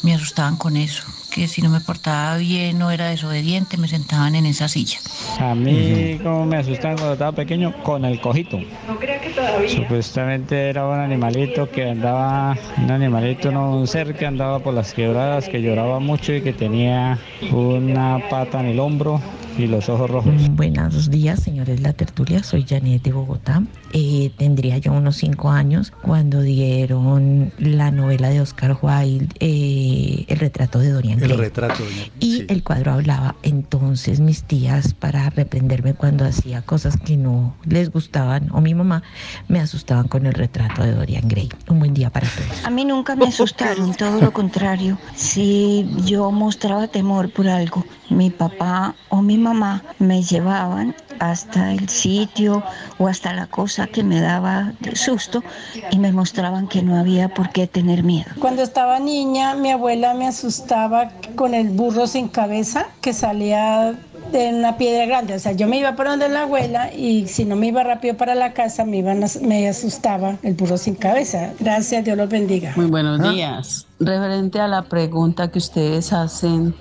S13: me asustaban con eso, que si no me portaba bien o era desobediente me sentaban en esa silla.
S14: A mí, como me asustaban cuando estaba pequeño, con el cojito.
S13: No crea que todavía.
S14: Supuestamente era un animalito que andaba, un animalito, no, un ser que andaba por las quebradas, que lloraba mucho y que tenía una pata en el hombro y los ojos rojos.
S13: Buenos días, señores La Tertulia. Soy Janet de Bogotá. Eh, tendría yo unos cinco años cuando dieron la novela de Oscar Wilde, eh, El retrato de Dorian
S3: El
S13: Gray.
S3: retrato. doña-
S13: Y el cuadro hablaba. Entonces mis tías, para reprenderme cuando hacía cosas que no les gustaban, o mi mamá, me asustaban con el retrato de Dorian Gray. Un buen día para todos.
S15: A mí nunca me asustaron, *laughs* todo lo contrario. Si yo mostraba temor por algo, mi papá o mi mamá me llevaban hasta el sitio o hasta la cosa que me daba de susto y me mostraban que no había por qué tener miedo.
S16: Cuando estaba niña, mi abuela me asustaba con el burro sin cabeza que salía de una piedra grande. O sea, yo me iba por donde la abuela y si no me iba rápido para la casa, me, iban a- me asustaba el burro sin cabeza. Gracias, Dios los bendiga.
S17: Muy buenos días. Referente a la pregunta que ustedes hacen,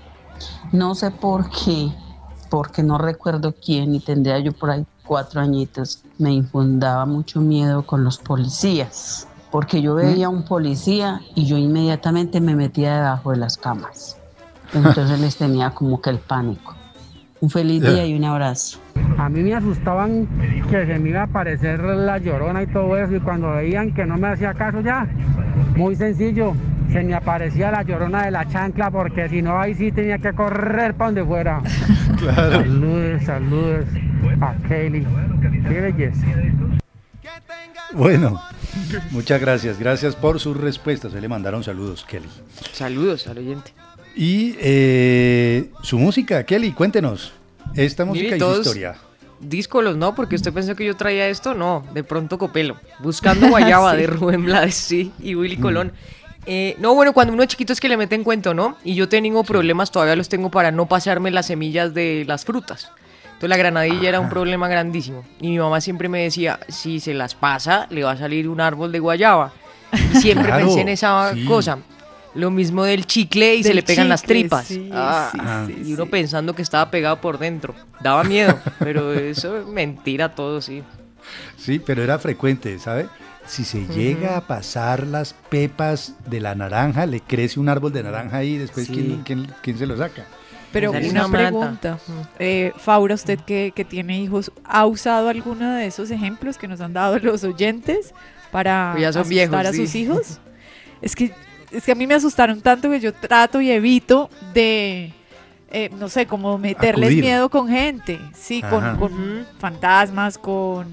S17: no sé por qué, porque no recuerdo quién y tendría yo por ahí cuatro añitos, me infundaba mucho miedo con los policías, porque yo veía a un policía y yo inmediatamente me metía debajo de las camas. Entonces les tenía como que el pánico. Un feliz día y un abrazo.
S18: A mí me asustaban que se me iba a aparecer la llorona y todo eso, y cuando veían que no me hacía caso ya, muy sencillo, se me aparecía la llorona de la chancla, porque si no ahí sí tenía que correr para donde fuera. *laughs*
S3: Claro.
S18: Saludos, saludos a Kelly. Qué belleza.
S3: Bueno, muchas gracias. Gracias por sus respuestas. Se le mandaron saludos, Kelly.
S4: Saludos al oyente.
S3: Y eh, su música, Kelly, cuéntenos. Esta música y su historia.
S4: Díscolos, no, porque usted pensó que yo traía esto, no, de pronto Copelo. Buscando Guayaba *laughs*
S6: Sí.
S4: de Rubén Blades, sí, y Willy
S3: Mm.
S4: Eh, no, bueno, cuando uno es chiquito es que le meten cuento, ¿no? Y yo tengo problemas, todavía los tengo para no pasarme las semillas de las frutas. Entonces la granadilla era un problema grandísimo. Y mi mamá siempre me decía, si se las pasa, le va a salir un árbol de guayaba. Y siempre
S3: Claro,
S4: pensé en esa
S3: sí.
S4: cosa. Lo mismo del chicle y se le pegan las tripas.
S6: sí,
S4: Ah,
S6: sí, sí,
S4: y uno pensando que estaba pegado por dentro. Daba miedo, pero eso es mentira todo, sí.
S3: Sí, pero era frecuente, ¿sabe? Si se llega a pasar las pepas de la naranja, le crece un árbol de naranja ahí y después
S4: Sí.
S3: ¿quién, quién, quién se lo saca?
S6: Pero
S4: Sale
S6: una pregunta. Eh, Faura, usted que, que tiene hijos, ¿ha usado alguno de esos ejemplos que nos han dado los oyentes para
S4: Pues
S6: asustar
S4: viejos,
S6: a
S4: sí.
S6: sus hijos? *laughs* Es que, es que a mí me asustaron tanto que yo trato y evito de, eh, no sé, como meterles
S3: Acudir.
S6: miedo con gente, sí, con fantasmas, con...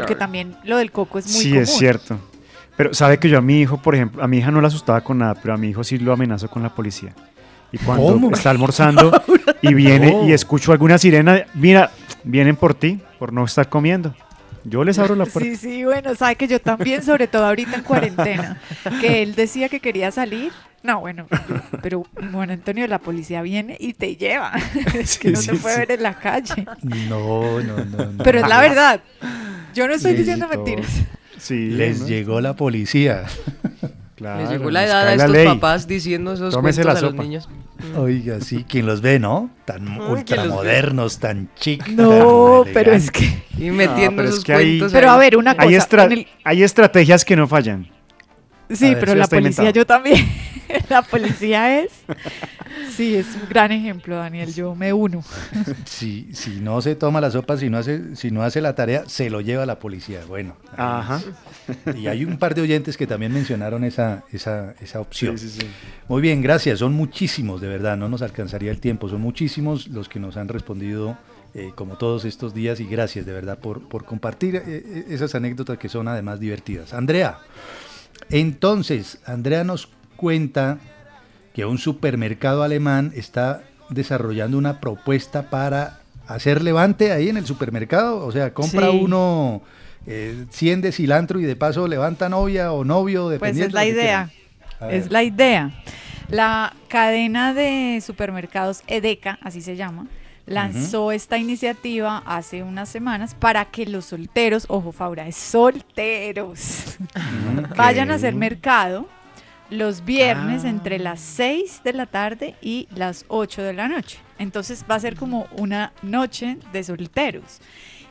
S6: Porque también lo del coco es muy
S5: Sí,
S6: común.
S5: es cierto. Pero sabe que yo a mi hijo, por ejemplo, a mi hija no la asustaba con nada, pero a mi hijo sí lo amenazo con la policía. Y cuando
S3: ¿Cómo?
S5: está *laughs* almorzando *laughs* y viene
S3: No.
S5: y escucho alguna sirena, mira, vienen por ti, por no estar comiendo. Yo les abro la *laughs* puerta.
S6: Sí, sí, bueno, sabe que yo también, sobre todo ahorita en cuarentena, que él decía que quería salir. No, bueno, pero bueno, Antonio, la policía viene y te lleva. Es que
S3: Sí,
S6: no
S3: sí,
S6: se puede
S3: sí.
S6: ver en la calle.
S3: No, no, no. no.
S6: Pero es la verdad. Yo no estoy diciendo
S3: todo.
S6: mentiras.
S5: Sí,
S3: Les
S5: ¿no?
S3: llegó la policía.
S5: Claro,
S4: Les llegó la edad a estos
S5: ley.
S4: papás diciendo esos
S5: Tómese
S4: cuentos
S5: la
S4: a los niños. *laughs*
S3: Oiga, sí, quien los ve, ¿no? Tan ultramodernos, tan chic.
S6: No,
S3: tan
S6: pero es que...
S4: Y metiendo
S5: pero es que hay-
S4: cuentos
S6: Pero a ver, una cosa.
S5: Hay, estra-
S6: en el-
S5: hay estrategias que no fallan.
S6: Sí, pero la policía
S5: inventado.
S6: yo también. *laughs* la policía es... Sí, es un gran ejemplo, Daniel. Yo me uno. *laughs*
S3: Si, si no se toma la sopa, si no, hace, si no hace la tarea, se lo lleva la policía. Bueno.
S5: Ajá. *laughs*
S3: Y hay un par de oyentes que también mencionaron esa, esa, esa opción.
S5: Sí, sí, sí.
S3: Muy bien, gracias. Son muchísimos, de verdad, no nos alcanzaría el tiempo. Son muchísimos los que nos han respondido eh, como todos estos días y gracias de verdad por, por compartir eh, eh, esas anécdotas que son además divertidas. Andrea, entonces, Andrea nos cuenta que un supermercado alemán está desarrollando una propuesta para hacer levante ahí en el supermercado. O sea, compra
S6: Sí.
S3: uno eh, 100 de cilantro y de paso levanta novia o novio,
S6: Pues
S3: dependiendo.
S6: es la idea. Es la idea. La cadena de supermercados EDECA, así se llama, lanzó esta iniciativa hace unas semanas para que los solteros, ojo Faura, es solteros, vayan a hacer mercado los viernes entre las 6 de la tarde y las 8 de la noche. Entonces va a ser como una noche de solteros.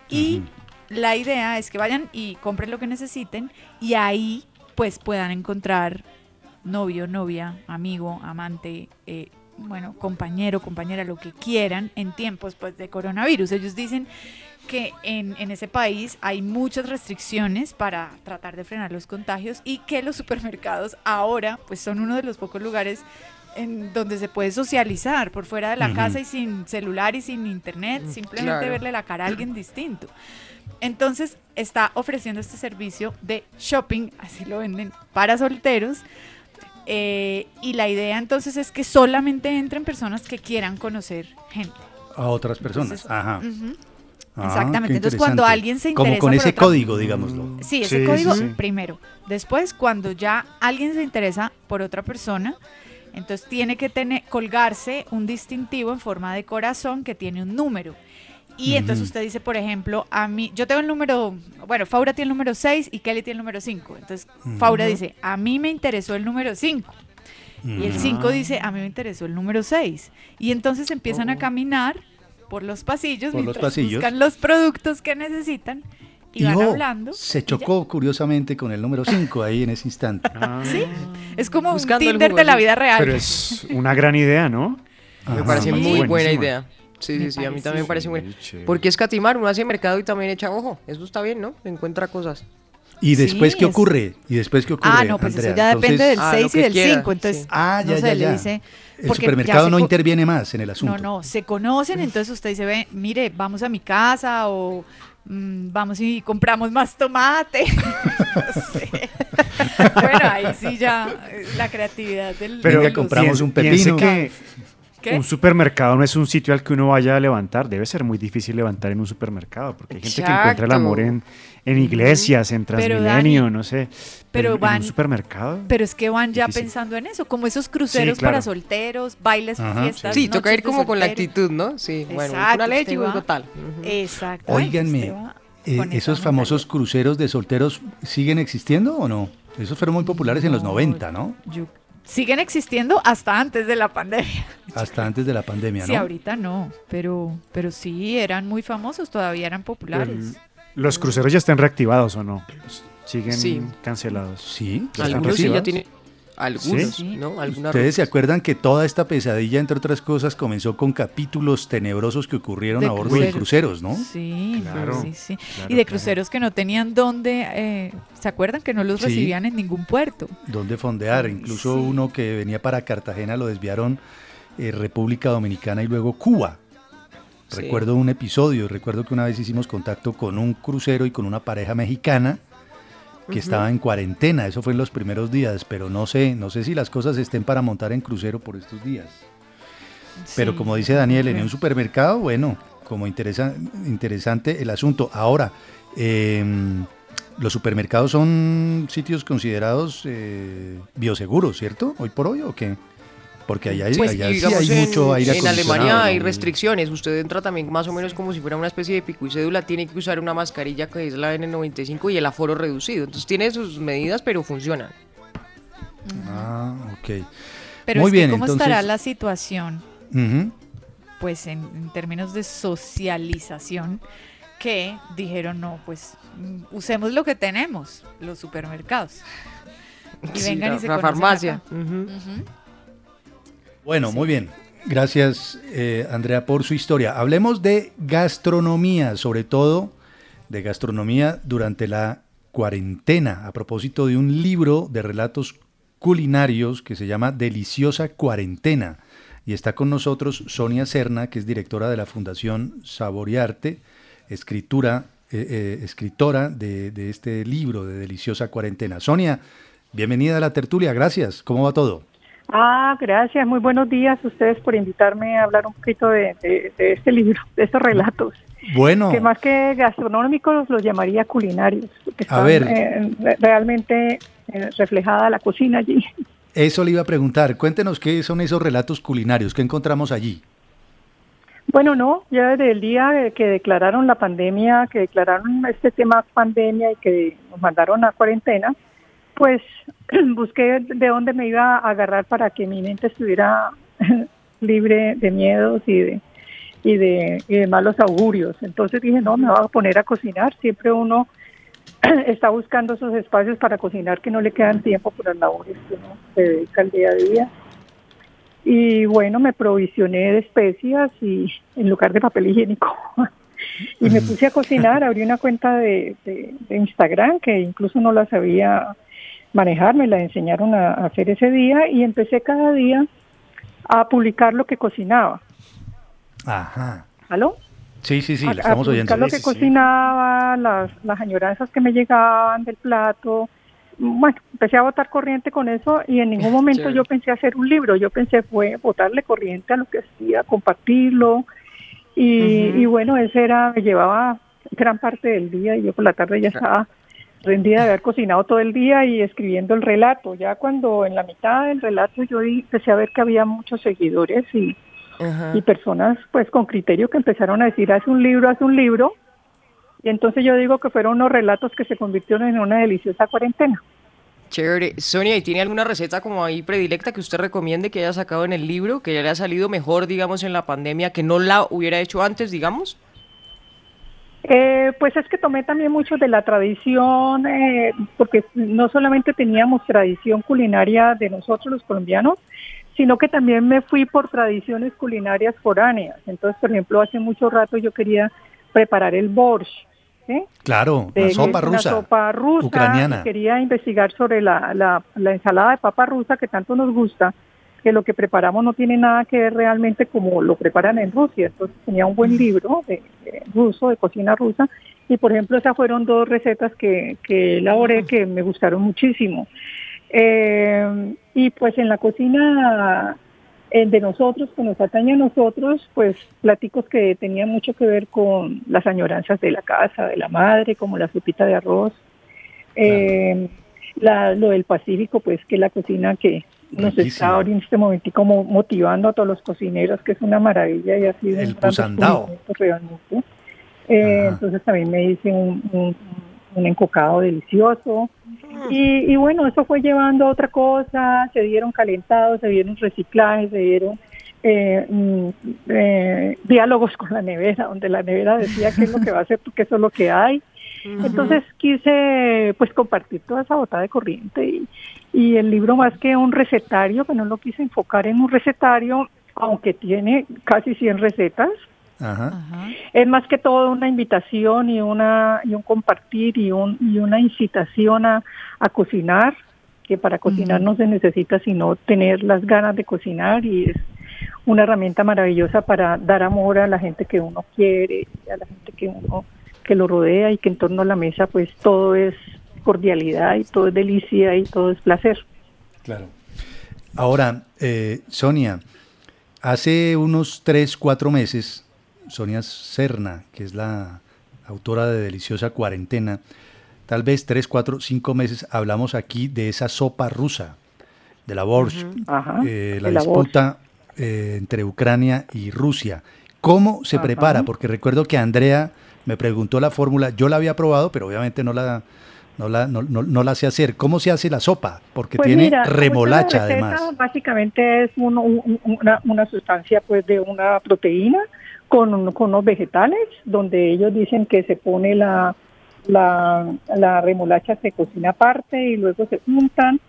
S6: Y la idea es que vayan y compren lo que necesiten y ahí pues puedan encontrar novio, novia, amigo, amante, eh, bueno, compañero, compañera, lo que quieran en tiempos pues, de coronavirus. Ellos dicen que en, en ese país hay muchas restricciones para tratar de frenar los contagios y que los supermercados ahora pues son uno de los pocos lugares en donde se puede socializar por fuera de la casa y sin celular y sin internet, simplemente
S19: claro.
S6: verle la cara a alguien distinto. Entonces está ofreciendo este servicio de shopping, así lo venden, para solteros. Eh, y la idea entonces es que solamente entren personas que quieran conocer gente.
S3: A otras personas.
S6: Entonces,
S3: Ajá. Ah,
S6: Exactamente. Entonces, cuando alguien se
S3: Como
S6: interesa
S3: con
S6: por
S3: ese
S6: otra-
S3: código, digámoslo.
S6: Sí, ese
S3: Sí,
S6: código
S3: sí, sí.
S6: primero. Después, cuando ya alguien se interesa por otra persona, entonces tiene que tener, colgarse un distintivo en forma de corazón que tiene un número. Y entonces usted dice, por ejemplo, a mí, yo tengo el número, bueno, Faura tiene el número 6 y Kelly tiene el número 5. Entonces, Faura
S19: Ujú.
S6: dice, a mí me interesó el número 5. Y el
S19: Ujú.
S6: 5 dice, a mí me interesó el número 6. Y entonces empiezan a caminar por los pasillos
S3: Por los
S6: mientras
S3: pasillos.
S6: buscan los productos que necesitan y van
S3: oh,
S6: hablando.
S3: se chocó curiosamente con el número 5 ahí en ese instante. *laughs*
S6: Sí, es como
S4: Buscando
S6: un Tinder de la vida real.
S5: Pero es una gran idea, ¿no?
S4: Me parece muy buena idea. Sí,
S6: Me
S4: sí, sí, a mí también me parece buena.
S5: chévere.
S4: Porque escatimar, uno hace mercado y también echa ojo. Eso está bien, ¿no? Encuentra cosas.
S3: ¿Y después
S6: Sí,
S3: qué
S6: es-
S3: ocurre? ¿Y después qué ocurre?
S6: Ah, no, pues
S3: Andrea?
S6: eso ya depende del
S4: Ah, lo
S6: 6 y
S4: que
S6: del
S4: quiera,
S6: 5. Entonces,
S3: Ah, ya,
S6: no sé,
S3: ya,
S6: le
S3: ya.
S6: dice.
S3: El supermercado
S6: ya
S3: no
S6: se
S3: interviene más en el asunto.
S6: No, no, se conocen, entonces usted dice, ve, mire, vamos a mi casa o mm, vamos y compramos más tomate. *laughs* No sé. *laughs* bueno, ahí sí ya eh, la creatividad del.
S5: Pero
S6: los-
S3: compramos un
S5: piense
S3: pepino.
S5: que
S6: ¿Qué?
S5: un supermercado no es un sitio al que uno vaya a levantar. Debe ser muy difícil levantar en un supermercado, porque hay gente que encuentra el amor en, en iglesias, en Transmilenio,
S6: Dani,
S5: no sé.
S6: pero
S5: en- en,
S6: van-
S5: un supermercado.
S6: Pero es que van ya
S5: Difícil.
S6: pensando en eso, como esos cruceros
S5: claro.
S6: para solteros, bailes,
S3: Ajá.
S6: fiestas.
S4: Sí, toca ir como con la actitud, ¿no? Sí, bueno,
S6: Exacto,
S4: una leche y un total.
S6: Exacto.
S3: Óiganme, eh, ¿esos famosos cruceros de solteros siguen existiendo o no? Esos fueron muy populares en los 90, ¿no?
S6: Siguen existiendo hasta antes de la pandemia. *laughs*
S3: Hasta antes de la pandemia,
S6: Sí,
S3: ¿no?
S6: ahorita no, pero, pero sí, eran muy famosos, todavía eran populares.
S5: El- ¿Los cruceros ya están reactivados o no? Siguen
S6: Sí.
S5: cancelados.
S3: Sí,
S4: Algunos sí ya tienen. Algunos, ¿no? Algunas
S3: Ustedes se acuerdan que toda esta pesadilla, entre otras cosas, comenzó con capítulos tenebrosos que ocurrieron
S6: De
S3: a bordo de
S6: cruceros.
S3: ¿no?
S6: Sí,
S3: Claro,
S6: sí, sí.
S3: claro,
S6: y de
S3: claro.
S6: cruceros que no tenían dónde, eh, ¿se acuerdan que no los
S3: Sí.
S6: recibían en ningún puerto?
S3: Donde fondear. Incluso uno que venía para Cartagena lo desviaron eh, República Dominicana y luego Cuba.
S4: Sí.
S3: Recuerdo un episodio, recuerdo que una vez hicimos contacto con un crucero y con una pareja mexicana que estaba en cuarentena, eso fue en los primeros días, pero no sé, no sé si las cosas estén para montar en crucero por estos días. Pero como dice Daniel, en un supermercado, bueno, como interesa- interesante el asunto. Ahora, em, los supermercados son sitios considerados eh, bioseguros, ¿cierto? Hoy por hoy, ¿o qué? Porque allá, hay-
S4: Pues,
S3: allá
S4: y
S3: sí hay
S4: en,
S3: mucho aire
S4: en Alemania hay
S3: ¿no?
S4: restricciones. Usted entra también más o menos como si fuera una especie de pico y cédula. Tiene que usar una mascarilla que es la N95 y el aforo reducido. Entonces tiene sus medidas, pero funcionan.
S3: Ah, ok.
S6: Pero
S3: Muy
S6: es
S3: bien,
S6: que ¿cómo
S3: entonces...
S6: estará la situación? Pues en, en términos de socialización, que dijeron, no, pues mm, usemos lo que tenemos, los supermercados. *laughs* Y
S4: Sí,
S6: vengan
S4: la-
S6: y se
S4: la farmacia. Ujú.
S3: Bueno, muy bien. Gracias, eh, Andrea, por su historia. Hablemos de gastronomía, sobre todo de gastronomía durante la cuarentena, a propósito de un libro de relatos culinarios que se llama Deliciosa Cuarentena. Y está con nosotros Sonia Serna, que es directora de la Fundación Saborearte, escritura, eh, eh, escritora de, de este libro de Deliciosa Cuarentena. Sonia, bienvenida a la tertulia, gracias. ¿Cómo va todo?
S19: Ah, gracias. Muy buenos días a ustedes por invitarme a hablar un poquito de, de- de este libro, de estos relatos.
S3: Bueno,
S19: Que más que gastronómicos los llamaría culinarios, porque
S3: A
S19: están
S3: ver.
S19: eh, re- realmente eh, reflejada la cocina allí.
S3: eso le iba a preguntar. Cuéntenos qué son esos relatos culinarios, qué encontramos allí.
S19: Bueno, no, ya desde el día que declararon la pandemia, que declararon este tema pandemia y que nos mandaron a cuarentena, pues *clears throat* busqué de dónde me iba a agarrar para que mi mente estuviera *laughs* libre de miedos y de, y de, y de malos augurios. Entonces dije, no, me voy a poner a cocinar. Siempre uno *clears throat* está buscando esos espacios para cocinar que no le quedan tiempo por las labores que uno se dedica al día a día. Y bueno, me provisioné de especias y en lugar de papel higiénico. *laughs* y me puse a cocinar, abrí una cuenta de, de- de Instagram que incluso no la sabía manejar, me la enseñaron a, a hacer ese día y empecé cada día a publicar lo que cocinaba.
S3: Ajá.
S19: ¿Aló?
S3: Sí, sí, sí, la estamos
S19: a
S3: oyendo.
S19: publicar lo que cocinaba, las, las añoranzas que me llegaban del plato. Bueno, empecé a botar corriente con eso y en ningún *laughs* momento yo pensé hacer un libro. Yo pensé fue botarle corriente a lo que hacía, compartirlo. Y, y bueno, ese era, me llevaba gran parte del día y yo por la tarde ya estaba rendida de haber cocinado todo el día y escribiendo el relato. Ya cuando en la mitad del relato yo empecé a ver que había muchos seguidores y, y personas pues con criterio que empezaron a decir haz un libro, haz un libro. Y entonces yo digo que fueron unos relatos que se convirtieron en una deliciosa cuarentena.
S4: Chévere. Sonia, ¿y tiene alguna receta como ahí predilecta que usted recomiende que haya sacado en el libro, que ya le ha salido mejor, digamos, en la pandemia, que no la hubiera hecho antes, digamos?
S19: Eh, pues es que tomé también mucho de la tradición, eh, porque no solamente teníamos tradición culinaria de nosotros los colombianos, sino que también me fui por tradiciones culinarias foráneas. Entonces, por ejemplo, hace mucho rato yo quería preparar el borscht, ¿sí?
S3: Claro,
S19: de-
S3: la sopa
S19: una
S3: rusa.
S19: sopa rusa,
S3: ucraniana.
S19: Quería investigar sobre la, la, la ensalada de papa rusa que tanto nos gusta, que lo que preparamos no tiene nada que ver realmente como lo preparan en Rusia. Entonces tenía un buen libro de, de ruso, de cocina rusa, y por ejemplo esas fueron dos recetas que, que elaboré que me gustaron muchísimo. Eh, y pues en la cocina de nosotros, que nos atañe a nosotros, pues platicos que tenían mucho que ver con las añoranzas de la casa, de la madre, como la sopita de arroz. Eh, la- lo del Pacífico, pues que es la cocina que nos
S3: Riquísimo.
S19: está ahora en este momentico mo- motivando a todos los cocineros, que es una maravilla y ha sido
S3: El pusandao.
S19: realmente. Eh, entonces también me hice un, un, un encocado delicioso. Y, y bueno, eso fue llevando a otra cosa, se dieron calentados, se dieron reciclajes, se dieron eh, mm, eh, diálogos con la nevera, donde la nevera decía qué es lo que va a hacer, porque eso es lo que hay. Entonces quise pues compartir toda esa botada de corriente y, y el libro más que un recetario, que no lo quise enfocar en un recetario, aunque tiene casi 100 recetas,
S3: Ajá.
S19: es más que todo una invitación y una y un compartir y un y una incitación a, a cocinar que para cocinar no se necesita sino tener las ganas de cocinar y es una herramienta maravillosa para dar amor a la gente que uno quiere a la gente que uno que lo rodea y que en torno a la mesa pues todo es cordialidad y todo es delicia y todo es placer
S3: Claro. Ahora, eh, Sonia, hace unos 3, 4 meses, Sonia Serna, que es la autora de Deliciosa Cuarentena, tal vez 3, 4, 5 meses hablamos aquí de esa sopa rusa, de la borscht,
S19: Ajá,
S3: eh, la disputa eh, entre Ucrania y Rusia. ¿Cómo se
S19: Ajá.
S3: prepara? Porque recuerdo que Andrea me preguntó la fórmula, yo la había probado, pero obviamente no la, no la, no, no- no la sé hacer. ¿Cómo se hace la sopa? Porque
S19: Pues
S3: tiene
S19: mira,
S3: remolacha
S19: receta
S3: además.
S19: Básicamente es un- un- una, una sustancia pues de una proteína con, con unos vegetales donde ellos dicen que se pone la, la, la remolacha se cocina aparte y luego se juntan.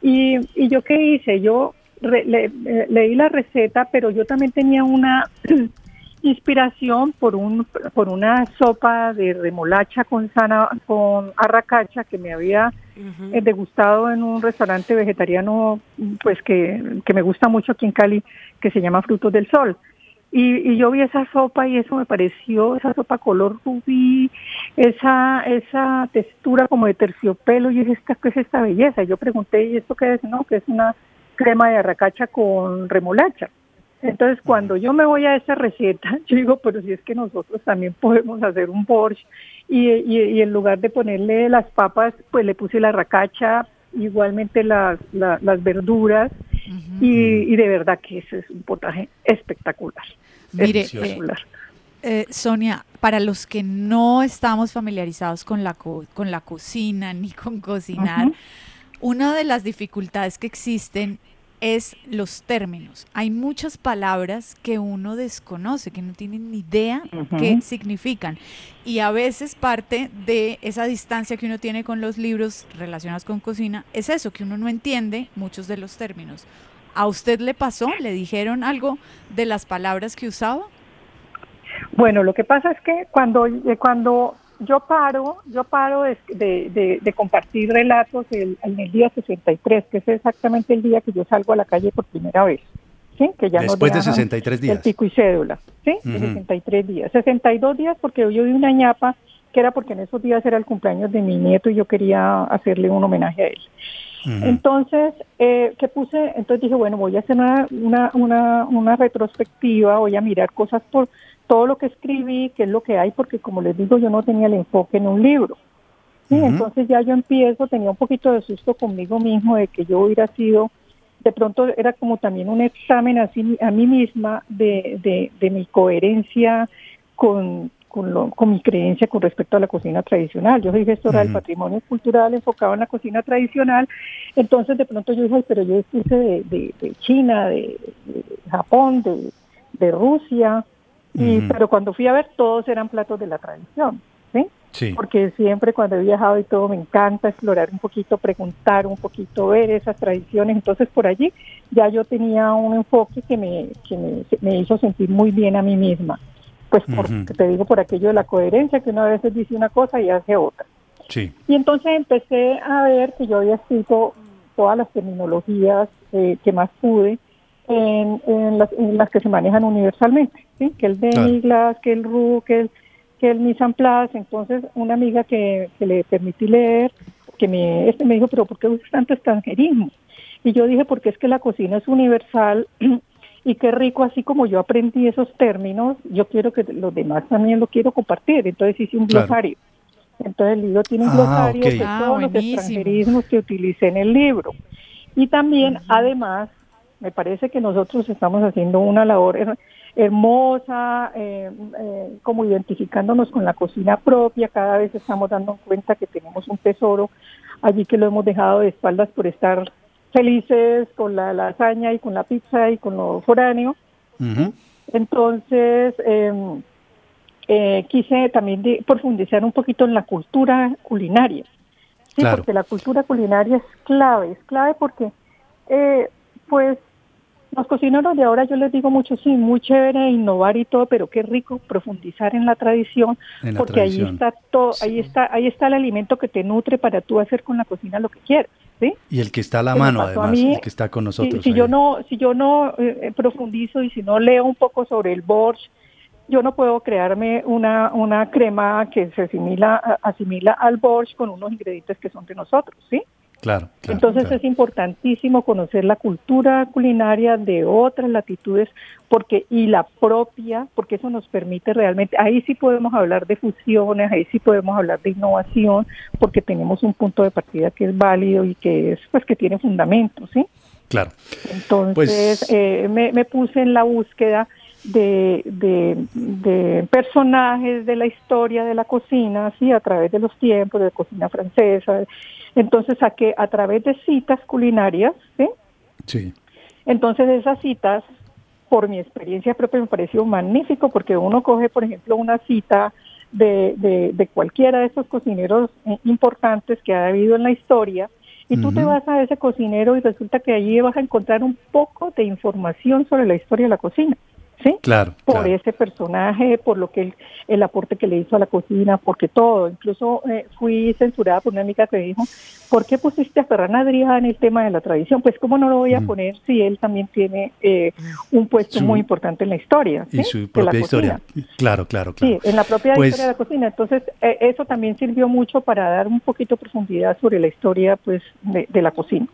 S19: Y, y yo qué hice, yo re- le- leí la receta, pero yo también tenía una *clears throat* inspiración por un por una sopa de remolacha con sana con arracacha que me había eh, degustado en un restaurante vegetariano pues que, que me gusta mucho aquí en Cali que se llama Frutos del Sol. Y, y yo vi esa sopa y eso me pareció esa sopa color rubí esa esa textura como de terciopelo. Y dije esta qué es esta belleza yo pregunté y esto qué es no que es una crema de arracacha con remolacha entonces, cuando yo me voy a esa receta, *laughs* yo digo, pero si es que nosotros también podemos hacer un borscht y, y, y en lugar de ponerle las papas, pues le puse la racacha, igualmente las, la- las verduras y, y de verdad que ese es un potaje espectacular.
S6: Mire,
S19: espectacular.
S6: Eh, Sonia, para los que no estamos familiarizados con la, co- con la cocina *laughs* ni con cocinar, una de las dificultades que existen es los términos. Hay muchas palabras que uno desconoce, que no tiene ni idea
S19: Ujú.
S6: qué significan. Y a veces parte de esa distancia que uno tiene con los libros relacionados con cocina es eso, que uno no entiende muchos de los términos. ¿A usted le pasó? ¿Le dijeron algo de las palabras que usaba?
S19: Bueno, lo que pasa es que cuando, eh, cuando yo paro, yo paro de, de- de- de compartir relatos el- en el día 63, que es exactamente el día que yo salgo a la calle por primera vez. ¿sí? Que ya
S3: Después de
S19: dejan
S3: 63 días.
S19: El pico y cédula, ¿sí? De
S3: Ujú.
S19: 63 días. 62 días porque yo vi una ñapa que era porque en esos días era el cumpleaños de mi nieto y yo quería hacerle un homenaje a él. Entonces, eh, ¿qué puse? Entonces dije, bueno, voy a hacer una, una, una, una retrospectiva, voy a mirar cosas por todo lo que escribí, qué es lo que hay, porque como les digo, yo no tenía el enfoque en un libro. Sí, entonces ya yo empiezo, tenía un poquito de susto conmigo mismo de que yo hubiera sido, de pronto era como también un examen así a mí misma de, de, de mi coherencia con, con, lo- con mi creencia con respecto a la cocina tradicional. Yo soy gestora del
S20: Ujú.
S19: patrimonio cultural enfocado en la cocina tradicional, entonces de pronto yo dije, "Ay, pero yo puse de, de, de China, de, de Japón, de, de Rusia, y, pero cuando fui a ver todos eran platos de la tradición. ¿sí?
S3: Sí.
S19: porque siempre cuando he viajado y todo me encanta explorar un poquito, preguntar un poquito, ver esas tradiciones. Entonces por allí ya yo tenía un enfoque que me, que me, me hizo sentir muy bien a mí misma. Pues porque
S3: Ujú.
S19: te digo por aquello de la coherencia, que uno a veces dice una cosa y hace otra.
S3: Sí.
S19: Y entonces empecé a ver que yo había escrito todas las terminologías eh, que más pude en, en las, en las que se manejan universalmente, ¿sí? que el
S20: Claro.
S19: demi-glace, que el roux, que el, que el mise en place. Entonces una amiga que, que le permití leer, que me, este me dijo, pero ¿por qué usas tanto extranjerismo? Y yo dije, porque es que la cocina es universal *clears throat* y qué rico, así como yo aprendí esos términos, yo quiero que los demás también lo quiero compartir. Entonces hice un
S20: Claro.
S19: glosario. Entonces el libro tiene un
S20: Ah,
S19: glosario
S20: ok.
S19: de
S20: Ah,
S19: todos los extranjerismos que utilicé en el libro. Y también, además, me parece que nosotros estamos haciendo una labor her- hermosa, eh, eh, como identificándonos con la cocina propia, cada vez estamos dando cuenta que tenemos un tesoro allí que lo hemos dejado de espaldas por estar felices con la lasaña y con la pizza y con lo foráneo. Entonces, eh, eh, quise también de- profundizar un poquito en la cultura culinaria. Sí,
S3: Claro.
S19: porque la cultura culinaria es clave, es clave porque, eh, pues, los cocineros de ahora yo les digo mucho, sí, muy chévere innovar y todo, pero qué rico profundizar en la tradición,
S3: En la
S19: porque ahí está todo, ahí está, ahí está el alimento que te nutre para tú hacer con la cocina lo que quieres, ¿sí?
S3: Y el que está a la
S19: que
S3: mano, además,
S19: mí,
S3: el que está con nosotros.
S19: si yo no, si yo no eh, profundizo y si no leo un poco sobre el borscht, yo no puedo crearme una, una crema que se asimila, a- asimila al borscht con unos ingredientes que son de nosotros, ¿sí?
S3: Claro, claro,
S19: Entonces
S3: claro.
S19: es importantísimo conocer la cultura culinaria de otras latitudes porque y la propia, porque eso nos permite realmente, ahí sí podemos hablar de fusiones, ahí sí podemos hablar de innovación, porque tenemos un punto de partida que es válido y que es pues que tiene fundamento, ¿sí?
S3: Claro.
S19: Entonces
S3: Pues-
S19: eh, me, me puse en la búsqueda de, de, de personajes de la historia de la cocina, sí, a través de los tiempos, de la cocina francesa. Entonces saqué a través de citas culinarias, ¿sí?
S3: Sí.
S19: Entonces esas citas, por mi experiencia propia, me pareció magnífico porque uno coge, por ejemplo, una cita de, de, de cualquiera de estos cocineros eh, importantes que ha habido en la historia y tú te vas a ese cocinero y resulta que allí vas a encontrar un poco de información sobre la historia de la cocina. ¿Sí?
S3: Claro,
S19: por
S3: claro.
S19: ese personaje, por lo que él- el aporte que le hizo a la cocina, porque todo. Incluso eh, fui censurada por una amiga que dijo, ¿por qué pusiste a Ferran Adrià en el tema de la tradición? Pues cómo no lo voy a poner si él también tiene eh, un puesto
S3: Su-
S19: muy importante en la historia.
S3: Y su
S19: de la
S3: propia
S19: cocina.
S3: historia. Claro, claro, claro.
S19: Sí, en la propia
S3: Pues-
S19: historia de la cocina. Entonces, eh, eso también sirvió mucho para dar un poquito de profundidad sobre la historia pues de, de la cocina.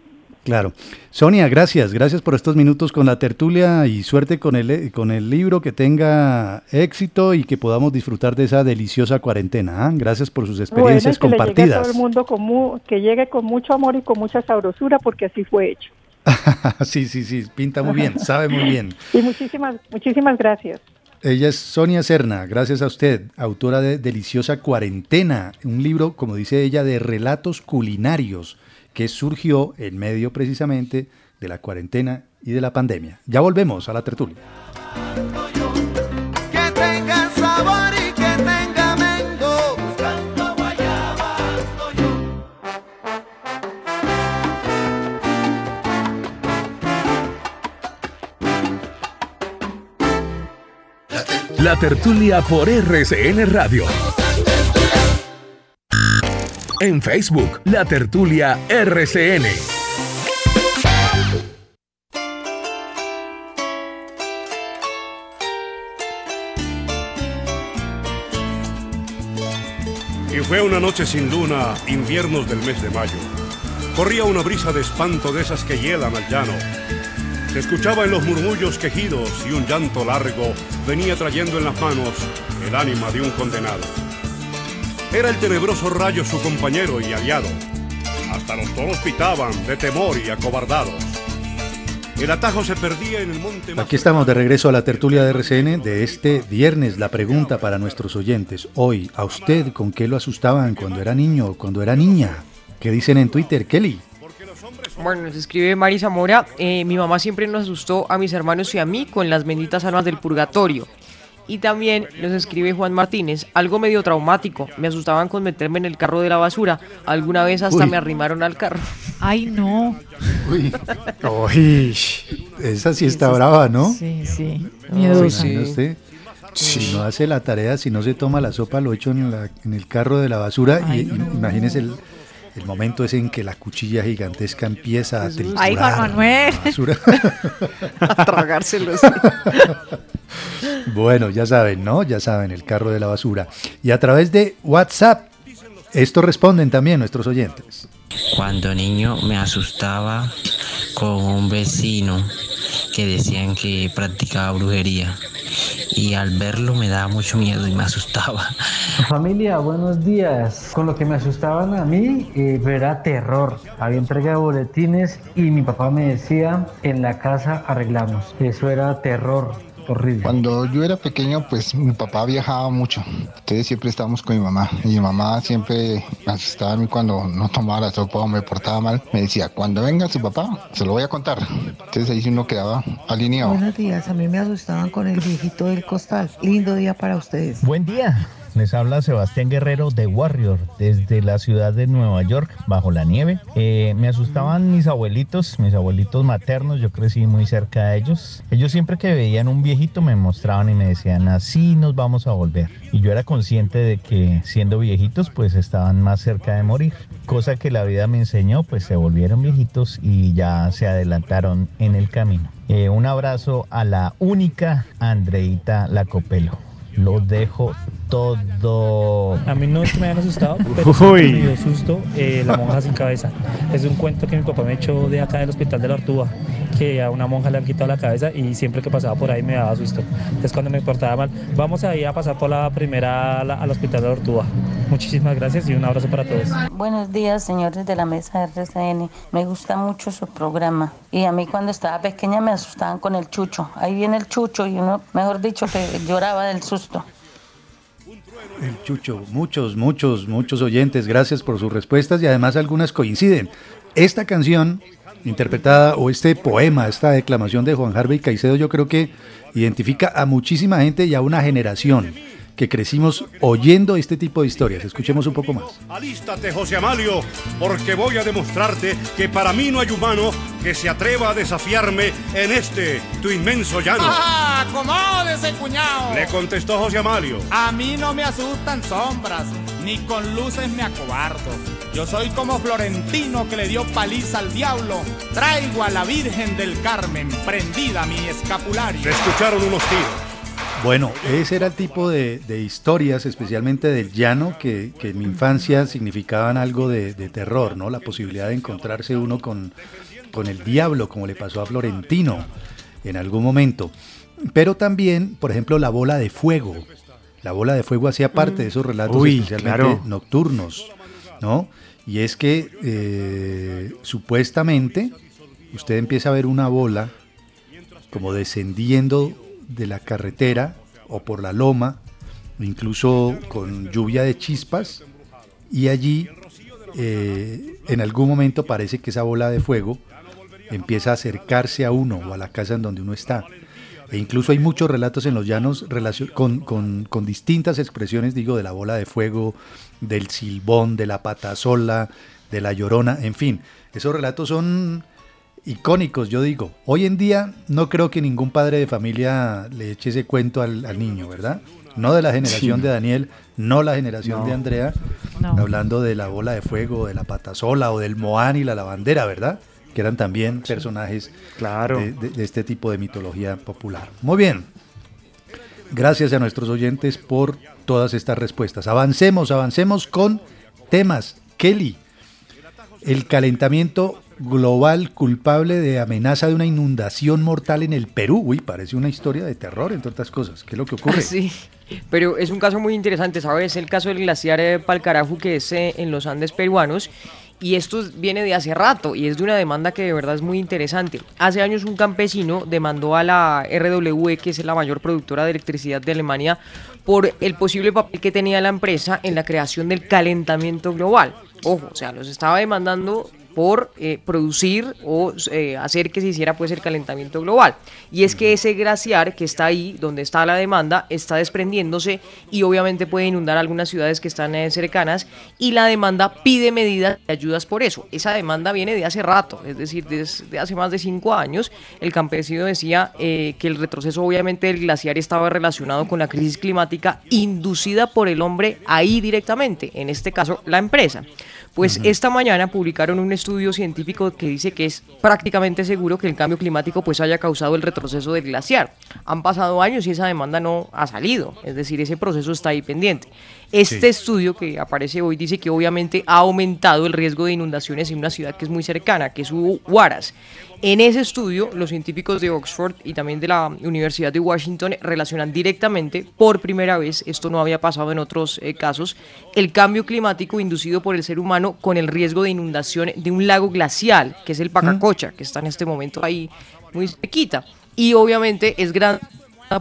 S3: Claro. Sonia, gracias. Gracias por estos minutos con la tertulia y suerte con el, con el libro, que tenga éxito y que podamos disfrutar de esa deliciosa cuarentena. ¿ah? Gracias por sus experiencias
S19: bueno, y que le llegue a todo
S3: compartidas.
S19: el mundo con mu- que llegue con mucho amor y con mucha sabrosura, porque así fue hecho. *laughs*
S3: sí, sí, sí, pinta muy bien, sabe muy bien. *laughs*
S19: Y muchísimas, muchísimas gracias.
S3: Ella es Sonia Serna, gracias a usted, autora de Deliciosa Cuarentena, un libro, como dice ella, de relatos culinarios que surgió en medio precisamente de la cuarentena y de la pandemia. Ya volvemos a la tertulia.
S2: La tertulia por RCN Radio. En Facebook, La Tertulia RCN.
S20: Y fue una noche sin luna, inviernos del mes de mayo. Corría una brisa de espanto de esas que hielan al llano. Se escuchaba en los murmullos quejidos y un llanto largo venía trayendo en las manos el ánima de un condenado. Era el tenebroso rayo su compañero y aliado. Hasta los toros pitaban de temor y acobardados. El atajo se perdía en el monte
S3: Aquí estamos de regreso a la tertulia de RCN de este viernes. La pregunta para nuestros oyentes. Hoy, ¿a usted con qué lo asustaban cuando era niño o cuando era niña? ¿Qué dicen en Twitter, Kelly?
S4: Bueno, nos escribe Mari Zamora, eh, mi mamá siempre nos asustó a mis hermanos y a mí con las benditas almas del purgatorio. Y también nos escribe Juan Martínez, algo medio traumático, me asustaban con meterme en el carro de la basura, alguna vez hasta
S3: Uy.
S4: me arrimaron al carro.
S6: Ay, no.
S3: Uy. Esa sí está brava, ¿no?
S6: Sí, sí.
S3: Uy,
S6: Miedosa.
S3: mire usted, Si no hace la tarea, si no se toma la sopa, lo echo en, la- en el carro de la basura y, y imagínese el, el momento ese en que la cuchilla gigantesca empieza a triturar
S6: Ay, Juan Manuel.
S4: a *laughs* tragárselos. *laughs*
S3: Bueno, ya saben, ¿no? Ya saben, el carro de la basura. Y a través de WhatsApp, esto responden también nuestros oyentes.
S21: Cuando niño me asustaba con un vecino que decían que practicaba brujería y al verlo me daba mucho miedo y me *laughs* asustaba.
S22: Familia, buenos días. Con lo que me asustaban a mí eh, era terror. Había entrega de boletines y mi papá me decía, en la casa arreglamos. Eso era terror. Horrible.
S23: Cuando yo era pequeño, pues mi papá viajaba mucho. Entonces siempre estábamos con mi mamá. Y mi mamá siempre me asustaba a mí cuando no tomaba la sopa o me portaba mal. Me decía, cuando venga su papá, se lo voy a contar. Entonces ahí sí uno quedaba alineado.
S24: Buenos días, a mí me asustaban con el viejito del costal. Lindo día para ustedes.
S25: Buen día. Les habla Sebastián Guerrero de Warrior desde la ciudad de Nueva York, bajo la nieve. Eh, me asustaban mis abuelitos, mis abuelitos maternos, yo crecí muy cerca de ellos. Ellos siempre que veían un viejito me mostraban y me decían, así nos vamos a volver. Y yo era consciente de que siendo viejitos pues estaban más cerca de morir. Cosa que la vida me enseñó, pues se volvieron viejitos y ya se adelantaron en el camino. Eh, un abrazo a la única Andreita Lacopelo. Lo dejo todo.
S26: A mí no es que me hayan asustado, pero
S5: Uy.
S26: me dio susto eh, La monja sin cabeza. Es un cuento que mi papá me echó de acá del hospital de la Ortúa, que a una monja le han quitado la cabeza y siempre que pasaba por ahí me daba susto. Es cuando me portaba mal. Vamos ahí a pasar por la primera a la- al hospital de la Ortúa. Muchísimas gracias y un abrazo para todos.
S27: Buenos días, señores de la mesa de RCN. Me gusta mucho su programa. Y a mí cuando estaba pequeña me asustaban con el chucho. Ahí viene el chucho y uno, mejor dicho, que lloraba del susto.
S3: El Chucho, muchos, muchos, muchos oyentes, gracias por sus respuestas y además algunas coinciden. Esta canción interpretada o este poema, esta declamación de Juan Harvey Caicedo, yo creo que identifica a muchísima gente y a una generación que crecimos oyendo este tipo de historias. Escuchemos un poco más.
S20: Alístate, José Amalio, porque voy a demostrarte que para mí no hay humano que se atreva a desafiarme en este, tu inmenso llano.
S28: ¡Ah! ¡Acomódese, cuñado!
S20: Le contestó José Amalio.
S28: A mí no me asustan sombras, ni con luces me acobardo. Yo soy como Florentino que le dio paliza al diablo. Traigo a la Virgen del Carmen prendida mi escapulario.
S20: Se escucharon unos tiros.
S3: Bueno, ese era el tipo de, de historias, especialmente del llano, que, que en mi infancia significaban algo de, de terror, ¿no? La posibilidad de encontrarse uno con, con el diablo, como le pasó a Florentino en algún momento. Pero también, por ejemplo, la bola de fuego. La bola de fuego hacía parte de esos relatos
S5: Uy,
S3: especialmente
S5: claro.
S3: nocturnos, ¿no? Y es que eh, supuestamente usted empieza a ver una bola como descendiendo de la carretera o por la loma, incluso con lluvia de chispas, y allí eh, en algún momento parece que esa bola de fuego empieza a acercarse a uno o a la casa en donde uno está. E incluso hay muchos relatos en los llanos con, con- con distintas expresiones, digo, de la bola de fuego, del silbón, de la patasola, de la llorona, en fin. Esos relatos son icónicos, yo digo. Hoy en día no creo que ningún padre de familia le eche ese cuento al, al niño, ¿verdad? No de la generación
S5: Sí.
S3: de Daniel, no la generación
S5: No.
S3: de Andrea,
S6: No.
S3: hablando de la bola de fuego, de la patasola o del Moán y la lavandera, ¿verdad? Que eran también personajes
S5: Claro.
S3: de, de- de este tipo de mitología popular. Muy bien. Gracias a nuestros oyentes por todas estas respuestas. Avancemos, avancemos con temas. Kelly, el calentamiento global culpable de amenaza de una inundación mortal en el Perú. Uy, parece una historia de terror, entre otras cosas. ¿Qué es lo que ocurre? *laughs*
S4: Sí, pero es un caso muy interesante, ¿sabes? El caso del glaciar eh, Palcaraju, que es eh, en los Andes peruanos. Y esto viene de hace rato y es de una demanda que de verdad es muy interesante. Hace años un campesino demandó a la RWE, que es la mayor productora de electricidad de Alemania, por el posible papel que tenía la empresa en la creación del calentamiento global. Ojo, o sea, los estaba demandando por eh, producir o eh, hacer que se hiciera pues el calentamiento global. Y es que ese glaciar que está ahí, donde está la demanda, está desprendiéndose y obviamente puede inundar algunas ciudades que están eh, cercanas y la demanda pide medidas y ayudas por eso. Esa demanda viene de hace rato, es decir, desde hace más de cinco años. El campesino decía eh, que el retroceso obviamente del glaciar estaba relacionado con la crisis climática inducida por el hombre ahí directamente, en este caso la empresa. Pues esta mañana publicaron un estudio científico que dice que es prácticamente seguro que el cambio climático pues haya causado el retroceso del glaciar. Han pasado años y esa demanda no ha salido, es decir, ese proceso está ahí pendiente. Este
S29: Sí.
S4: estudio que aparece hoy dice que obviamente ha aumentado el riesgo de inundaciones en una ciudad que es muy cercana, que es Huaraz. En ese estudio, los científicos de Oxford y también de la Universidad de Washington relacionan directamente, por primera vez, esto no había pasado en otros eh, casos, el cambio climático inducido por el ser humano con el riesgo de inundación de un lago glacial, que es el Pacacocha, que está en este momento ahí muy cerquita. Y obviamente es grande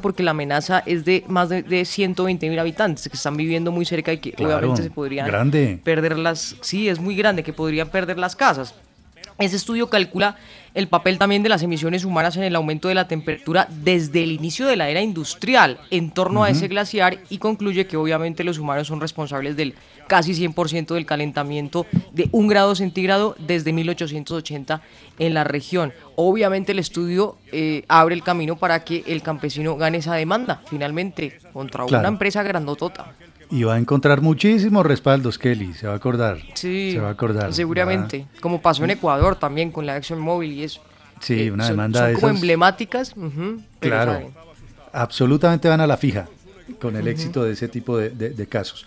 S4: porque la amenaza es de más de, de 120 mil habitantes que están viviendo muy cerca y que
S3: Claro,
S4: obviamente se podrían
S3: grande.
S4: perder las, sí, es muy grande, que podrían perder las casas. Ese estudio calcula el papel también de las emisiones humanas en el aumento de la temperatura desde el inicio de la era industrial en torno a ese glaciar y concluye que obviamente los humanos son responsables del casi 100% del calentamiento de un grado centígrado desde 1880 en la región. Obviamente el estudio eh, abre el camino para que el campesino gane esa demanda finalmente contra
S3: Claro.
S4: una empresa grandotota.
S3: Y va a encontrar muchísimos respaldos, Kelly, se va a acordar.
S4: Sí,
S3: Se va a acordar.
S4: seguramente. Como pasó en Ecuador también con la ExxonMobil y eso.
S3: Sí,
S4: Eh,
S3: una
S4: son-
S3: demanda
S4: son
S3: de
S4: como
S3: esas.
S4: emblemáticas.
S3: Claro,
S4: saben.
S3: absolutamente van a la fija con el éxito de ese tipo de, de- de casos.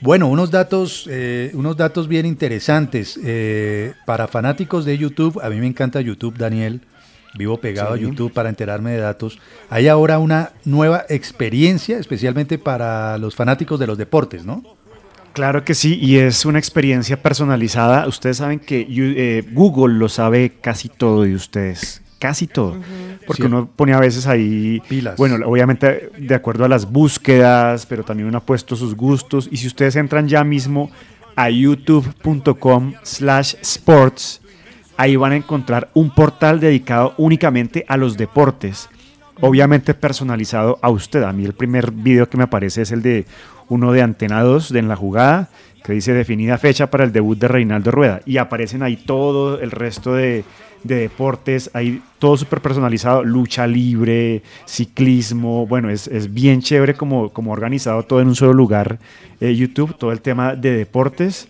S3: Bueno, unos datos, eh, unos datos bien interesantes eh, para fanáticos de YouTube. A mí me encanta YouTube, Daniel. Vivo pegado
S5: Sí.
S3: a YouTube para enterarme de datos. Hay ahora una nueva experiencia, especialmente para los fanáticos de los deportes, ¿no?
S5: Claro que sí, y es una experiencia personalizada. Ustedes saben que you- eh, Google lo sabe casi todo de ustedes, casi todo. Porque
S3: Sí.
S5: uno pone a veces ahí, bueno, obviamente de acuerdo a las búsquedas, pero también uno ha puesto sus gustos. Y si ustedes entran ya mismo a youtube.com slash sports, ahí van a encontrar un portal dedicado únicamente a los deportes obviamente personalizado a usted. A mí el primer video que me aparece es el de uno de Antena 2 de En la Jugada, que dice definida fecha para el debut de Reinaldo Rueda. Y aparecen ahí todo el resto de, de deportes, ahí todo súper personalizado, lucha libre, ciclismo, bueno, es, es bien chévere como, como organizado todo en un solo lugar eh, YouTube, todo el tema de deportes.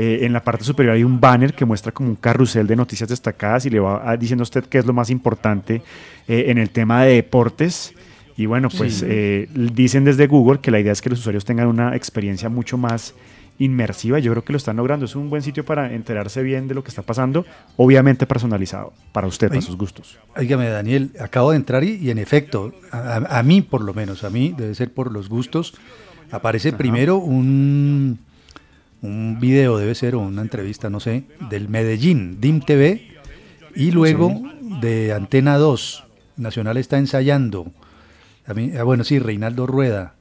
S5: Eh, en la parte superior hay un banner que muestra como un carrusel de noticias destacadas y le va diciendo a usted qué es lo más importante eh, en el tema de deportes. Y bueno, pues
S3: Sí.
S5: eh, dicen desde Google que la idea es que los usuarios tengan una experiencia mucho más inmersiva. Yo creo que lo están logrando. Es un buen sitio para enterarse bien de lo que está pasando, obviamente personalizado para usted, para sus gustos.
S3: Óigame, Daniel, acabo de entrar y, y en efecto, a, a- a mí por lo menos, a mí debe ser por los gustos, aparece primero un, un video, debe ser, o una entrevista, no sé, del Medellín, DIM TV, y luego de Antena 2, Nacional está ensayando, a mí, ah, bueno, sí, Reinaldo Rueda,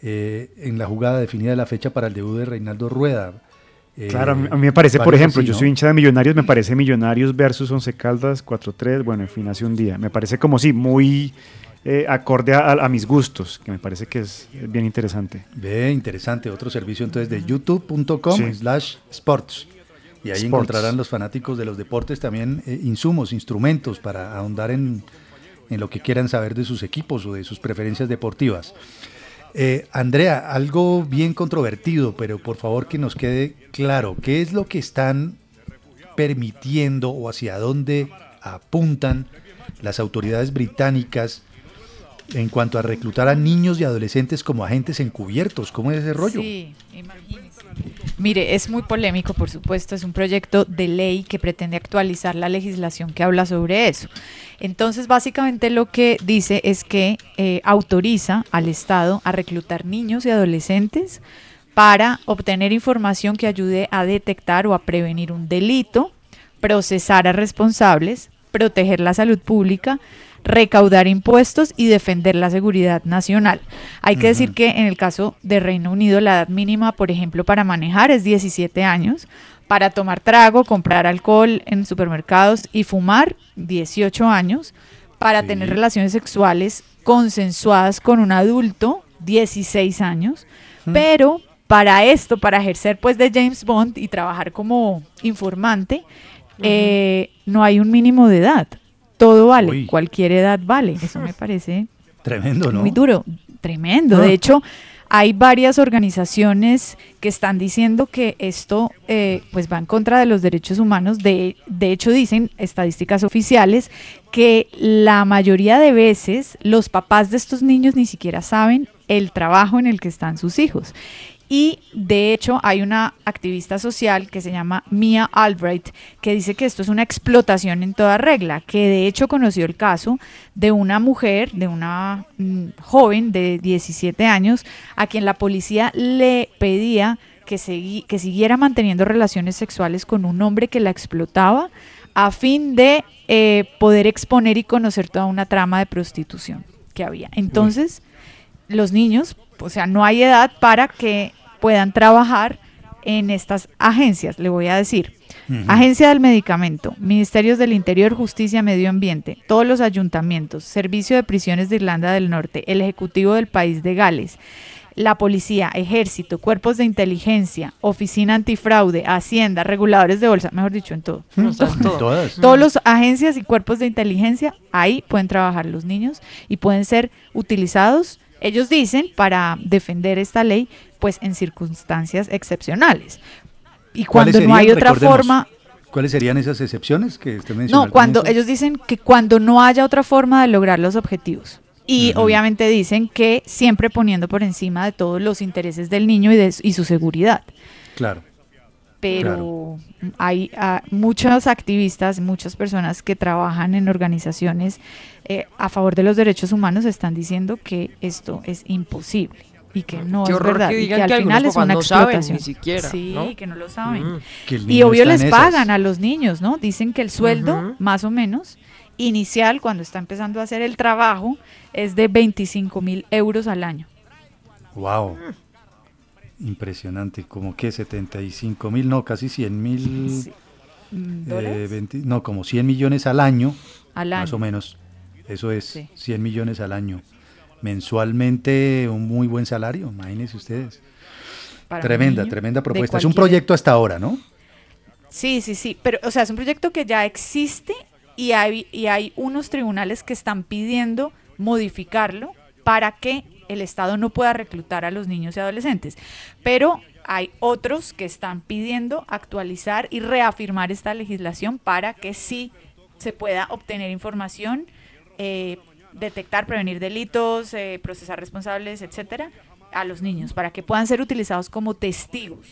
S3: eh, en la jugada definida de la fecha para el debut de Reinaldo Rueda. Eh,
S5: Claro, a mí, me parece, por ejemplo,
S3: así,
S5: yo soy hincha de Millonarios, me parece Millonarios versus Once Caldas 4-3, bueno, en fin, hace un día. Me parece como sí, muy eh, acorde a, a mis gustos, que me parece que es bien interesante.
S3: Ve, interesante. Otro servicio entonces de youtube.com
S5: Sí.
S3: slash sports. Y ahí
S5: Sports.
S3: encontrarán los fanáticos de los deportes también eh, insumos, instrumentos para ahondar en, en lo que quieran saber de sus equipos o de sus preferencias deportivas. Eh, Andrea, algo bien controvertido, pero por favor que nos quede claro, ¿qué es lo que están permitiendo o hacia dónde apuntan las autoridades británicas en cuanto a reclutar a niños y adolescentes como agentes encubiertos? ¿Cómo es ese rollo?
S6: Sí, imagínese. Mire, es muy polémico, por supuesto, es un proyecto de ley que pretende actualizar la legislación que habla sobre eso. Entonces, básicamente lo que dice es que eh, autoriza al Estado a reclutar niños y adolescentes para obtener información que ayude a detectar o a prevenir un delito, procesar a responsables, proteger la salud pública, recaudar impuestos y defender la seguridad nacional. Hay que decir que en el caso de Reino Unido la edad mínima, por ejemplo, para manejar es 17 años, para tomar trago, comprar alcohol en supermercados y fumar 18 años, para tener relaciones sexuales consensuadas con un adulto 16 años, pero para esto, para ejercer pues de James Bond y trabajar como informante, eh, no hay un mínimo de edad. Todo vale,
S3: Uy.
S6: cualquier edad vale. Eso me *laughs* parece
S3: Tremendo, ¿no?
S6: muy duro, tremendo.
S3: Ah.
S6: De hecho, hay varias organizaciones que están diciendo que esto eh, pues va en contra de los derechos humanos. De, de hecho, dicen estadísticas oficiales que la mayoría de veces los papás de estos niños ni siquiera saben el trabajo en el que están sus hijos. Y de hecho hay una activista social que se llama Mia Albright que dice que esto es una explotación en toda regla, que de hecho conoció el caso de una mujer, de una mm, joven de 17 años, a quien la policía le pedía que, segui- que siguiera manteniendo relaciones sexuales con un hombre que la explotaba a fin de eh, poder exponer y conocer toda una trama de prostitución que había. Entonces, los niños, o sea, no hay edad para que puedan trabajar en estas agencias, le voy a decir. Agencia del Medicamento, Ministerios del Interior, Justicia, Medio Ambiente, todos los ayuntamientos, Servicio de Prisiones de Irlanda del Norte, el Ejecutivo del país de Gales, la Policía, Ejército, Cuerpos de Inteligencia, Oficina Antifraude, Hacienda, Reguladores de Bolsa, mejor dicho, en todo.
S3: Mm, en todas.
S6: Todos los agencias y cuerpos de inteligencia, ahí pueden trabajar los niños y pueden ser utilizados, ellos dicen, para defender esta ley, pues en circunstancias excepcionales. Y
S3: ¿Cuáles
S6: cuando no hay otra forma,
S3: ¿Cuáles serían esas excepciones que usted mencionó?
S6: no, cuando ellos dicen que cuando no haya otra forma de lograr los objetivos. Y obviamente dicen que siempre poniendo por encima de todos los intereses del niño y, de, y su seguridad.
S3: Claro.
S6: Pero hay ah, muchos activistas, muchas personas que trabajan en organizaciones eh, a favor de los derechos humanos están diciendo que esto es imposible y que no
S4: Qué
S6: es verdad
S4: que
S6: y que al final es una
S4: no saben ni
S6: explotación.
S4: siquiera,
S6: Sí,
S4: ¿no?
S6: que no lo saben.
S4: Mm.
S6: Y obvio les
S3: esas.
S6: pagan a los niños, ¿no? Dicen que el sueldo, más o menos, inicial, cuando está empezando a hacer el trabajo, es de 25 mil euros al año.
S3: Wow. Impresionante, como que 75 mil, no, casi 100 mil. Eh,
S6: ¿Dólares?
S3: 20 no, como 100 millones al año.
S6: Al
S3: Más o menos. Eso es,
S6: Sí.
S3: 100 millones al año. Mensualmente un muy buen salario, imagínense ustedes.
S6: Para
S3: tremenda, tremenda propuesta. Es un proyecto hasta ahora, ¿no?
S6: Sí, sí, sí, pero o sea, es un proyecto que ya existe y hay, y hay unos tribunales que están pidiendo modificarlo para que el Estado no pueda reclutar a los niños y adolescentes. Pero hay otros que están pidiendo actualizar y reafirmar esta legislación para que sí se pueda obtener información, eh, detectar, prevenir delitos, eh, procesar responsables, etcétera, a los niños, para que puedan ser utilizados como testigos.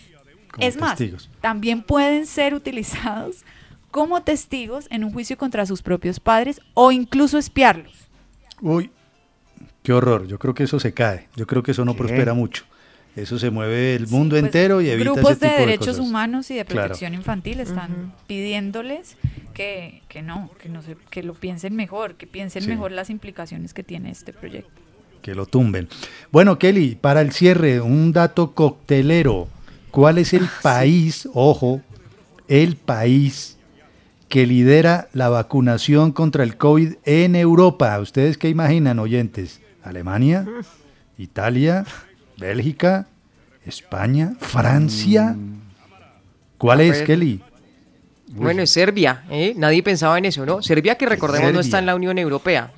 S3: Como
S6: es más, también pueden ser utilizados como testigos en un juicio contra sus propios padres o incluso espiarlos.
S3: Uy, qué horror. Yo creo que eso se cae. Yo creo que eso no
S5: ¿Qué?
S3: prospera mucho. Eso se mueve el mundo
S6: Pues,
S3: entero y evita
S6: Grupos
S3: ese
S6: de
S3: tipo de
S6: derechos
S3: cosas.
S6: humanos y de
S3: Claro.
S6: protección infantil están pidiéndoles que, que no, que no se, que lo piensen mejor, que piensen
S3: Sí.
S6: mejor las implicaciones que tiene este proyecto.
S3: que lo tumben. Bueno, Kelly, para el cierre, un dato coctelero. ¿Cuál es
S6: Ah,
S3: el país, ojo, el país que lidera la vacunación contra el COVID en Europa? ¿Ustedes qué imaginan, oyentes? ¿Alemania? ¿Italia? ¿Bélgica? ¿España? ¿Francia? ¿Cuál
S4: A
S3: es, Kelly?
S4: Bueno, es Serbia, ¿eh? nadie pensaba en eso, ¿no? Serbia que recordemos no está en la Unión Europea.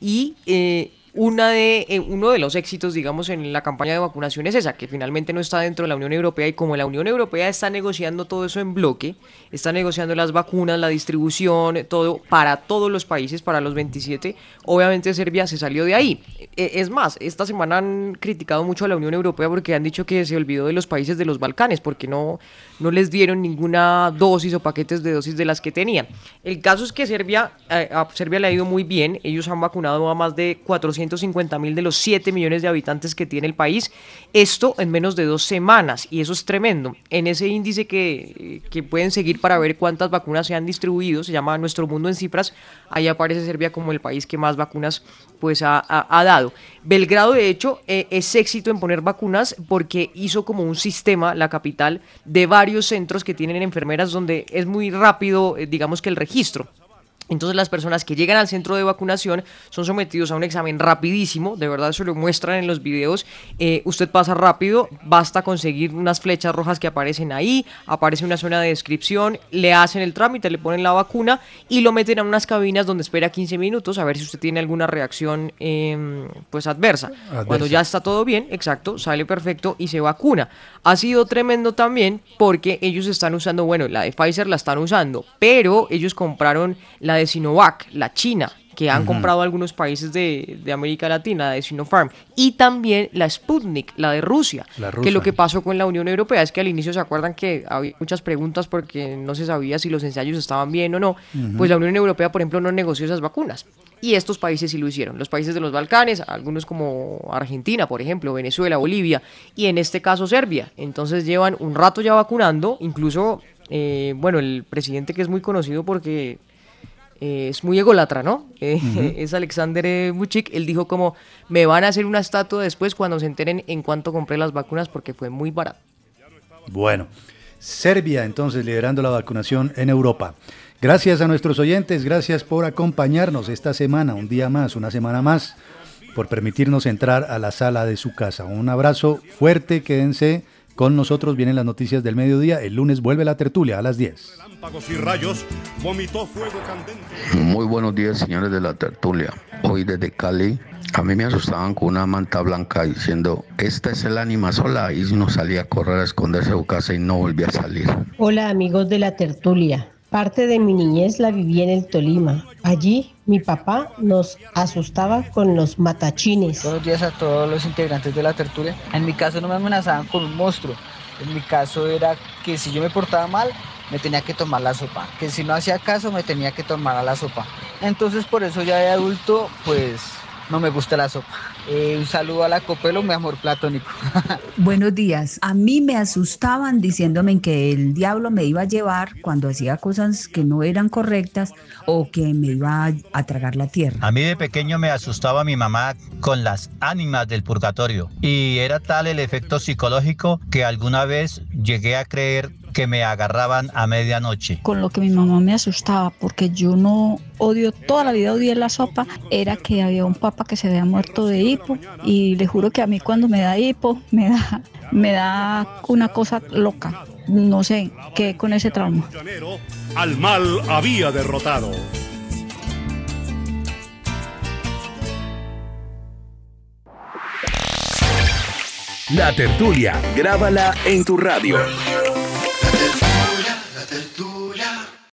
S4: Y eh, una de, eh, uno de los éxitos, digamos, en la campaña de vacunación es esa, que finalmente no está dentro de la Unión Europea y como la Unión Europea está negociando todo eso en bloque, está negociando las vacunas, la distribución, todo para todos los países, para los 27, obviamente Serbia se salió de ahí. Eh, Es más, esta semana han criticado mucho a la Unión Europea porque han dicho que se olvidó de los países de los Balcanes, porque no, no les dieron ninguna dosis o paquetes de dosis de las que tenían. El caso es que Serbia, eh, a Serbia le ha ido muy bien, ellos han vacunado a más de 450 mil de los 7 millones de habitantes que tiene el país, esto en menos de dos semanas, y eso es tremendo. En ese índice que, que pueden seguir para ver cuántas vacunas se han distribuido, se llama Nuestro Mundo en Cifras, ahí aparece Serbia como el país que más vacunas pues ha, dado. Belgrado, de hecho, eh, es éxito en poner vacunas porque hizo como un sistema, la capital, de varios centros que tienen enfermeras donde es muy rápido, eh, digamos que el registro. Entonces las personas que llegan al centro de vacunación son sometidos a un examen rapidísimo, de verdad eso lo muestran en los videos, eh, usted pasa rápido, basta conseguir unas flechas rojas que aparecen ahí, aparece una zona de descripción, le hacen el trámite, le ponen la vacuna y lo meten a unas cabinas donde espera 15 minutos a ver si usted tiene alguna reacción eh, pues adversa.
S3: Adversa.
S4: Cuando ya está todo bien, exacto, sale perfecto y se vacuna. Ha sido tremendo también porque ellos están usando, bueno, la de Pfizer la están usando, pero ellos compraron la de Sinovac, la china, que han comprado algunos países de, de América Latina, la de Sinopharm, y también la Sputnik, la de Rusia,
S3: La
S4: que lo que pasó con la Unión Europea es que al inicio se acuerdan que había muchas preguntas porque no se sabía si los ensayos estaban bien o no, pues la Unión Europea, por ejemplo, no negoció esas vacunas. Y estos países sí lo hicieron. Los países de los Balcanes, algunos como Argentina, por ejemplo, Venezuela, Bolivia, y en este caso Serbia. Entonces llevan un rato ya vacunando. Incluso, eh, bueno, el presidente que es muy conocido porque eh, es muy ególatra, ¿no? Eh. *laughs* Es Alexander Vučić. Él dijo como, me van a hacer una estatua después cuando se enteren en cuánto compré las vacunas porque fue muy barato.
S3: Bueno, Serbia entonces liderando la vacunación en Europa. Gracias a nuestros oyentes, gracias por acompañarnos esta semana, un día más, una semana más, por permitirnos entrar a la sala de su casa. Un abrazo fuerte, quédense con nosotros, vienen las noticias del mediodía, el lunes vuelve la tertulia a las 10.
S20: Lámpagos y rayos, vomitó fuego candente.
S29: Muy buenos días, señores de la tertulia. Hoy desde Cali, a mí me asustaban con una manta blanca diciendo, esta es el ánima sola, y uno salía a correr a esconderse a su casa y no volvía a salir.
S30: Hola amigos de la tertulia. Parte de mi niñez la viví en el Tolima. Allí mi papá nos asustaba con los matachines.
S31: Buenos días a todos los integrantes de la tertulia. En mi caso no me amenazaban con un monstruo. En mi caso era que si yo me portaba mal, me tenía que tomar la sopa. Que si no hacía caso, me tenía que tomar a la sopa. Entonces por eso ya de adulto, pues no me gusta la sopa. Eh, un saludo a la Copelo, mi amor platónico. *laughs*
S32: Buenos días. A mí me asustaban diciéndome que el diablo me iba a llevar cuando hacía cosas que no eran correctas o que me iba a, tragar la tierra.
S25: A mí de pequeño me asustaba mi mamá con las ánimas del purgatorio y era tal el efecto psicológico que alguna vez llegué a creer que me agarraban a medianoche.
S33: con lo que mi mamá me asustaba, porque yo no odio, toda la vida odié la sopa, era que había un papa que se había muerto de hipo y le juro que a mí cuando me da hipo me da, me da una cosa loca, no sé, qué con ese trauma.
S20: Al mal había derrotado.
S2: La tertulia, grábala en tu radio.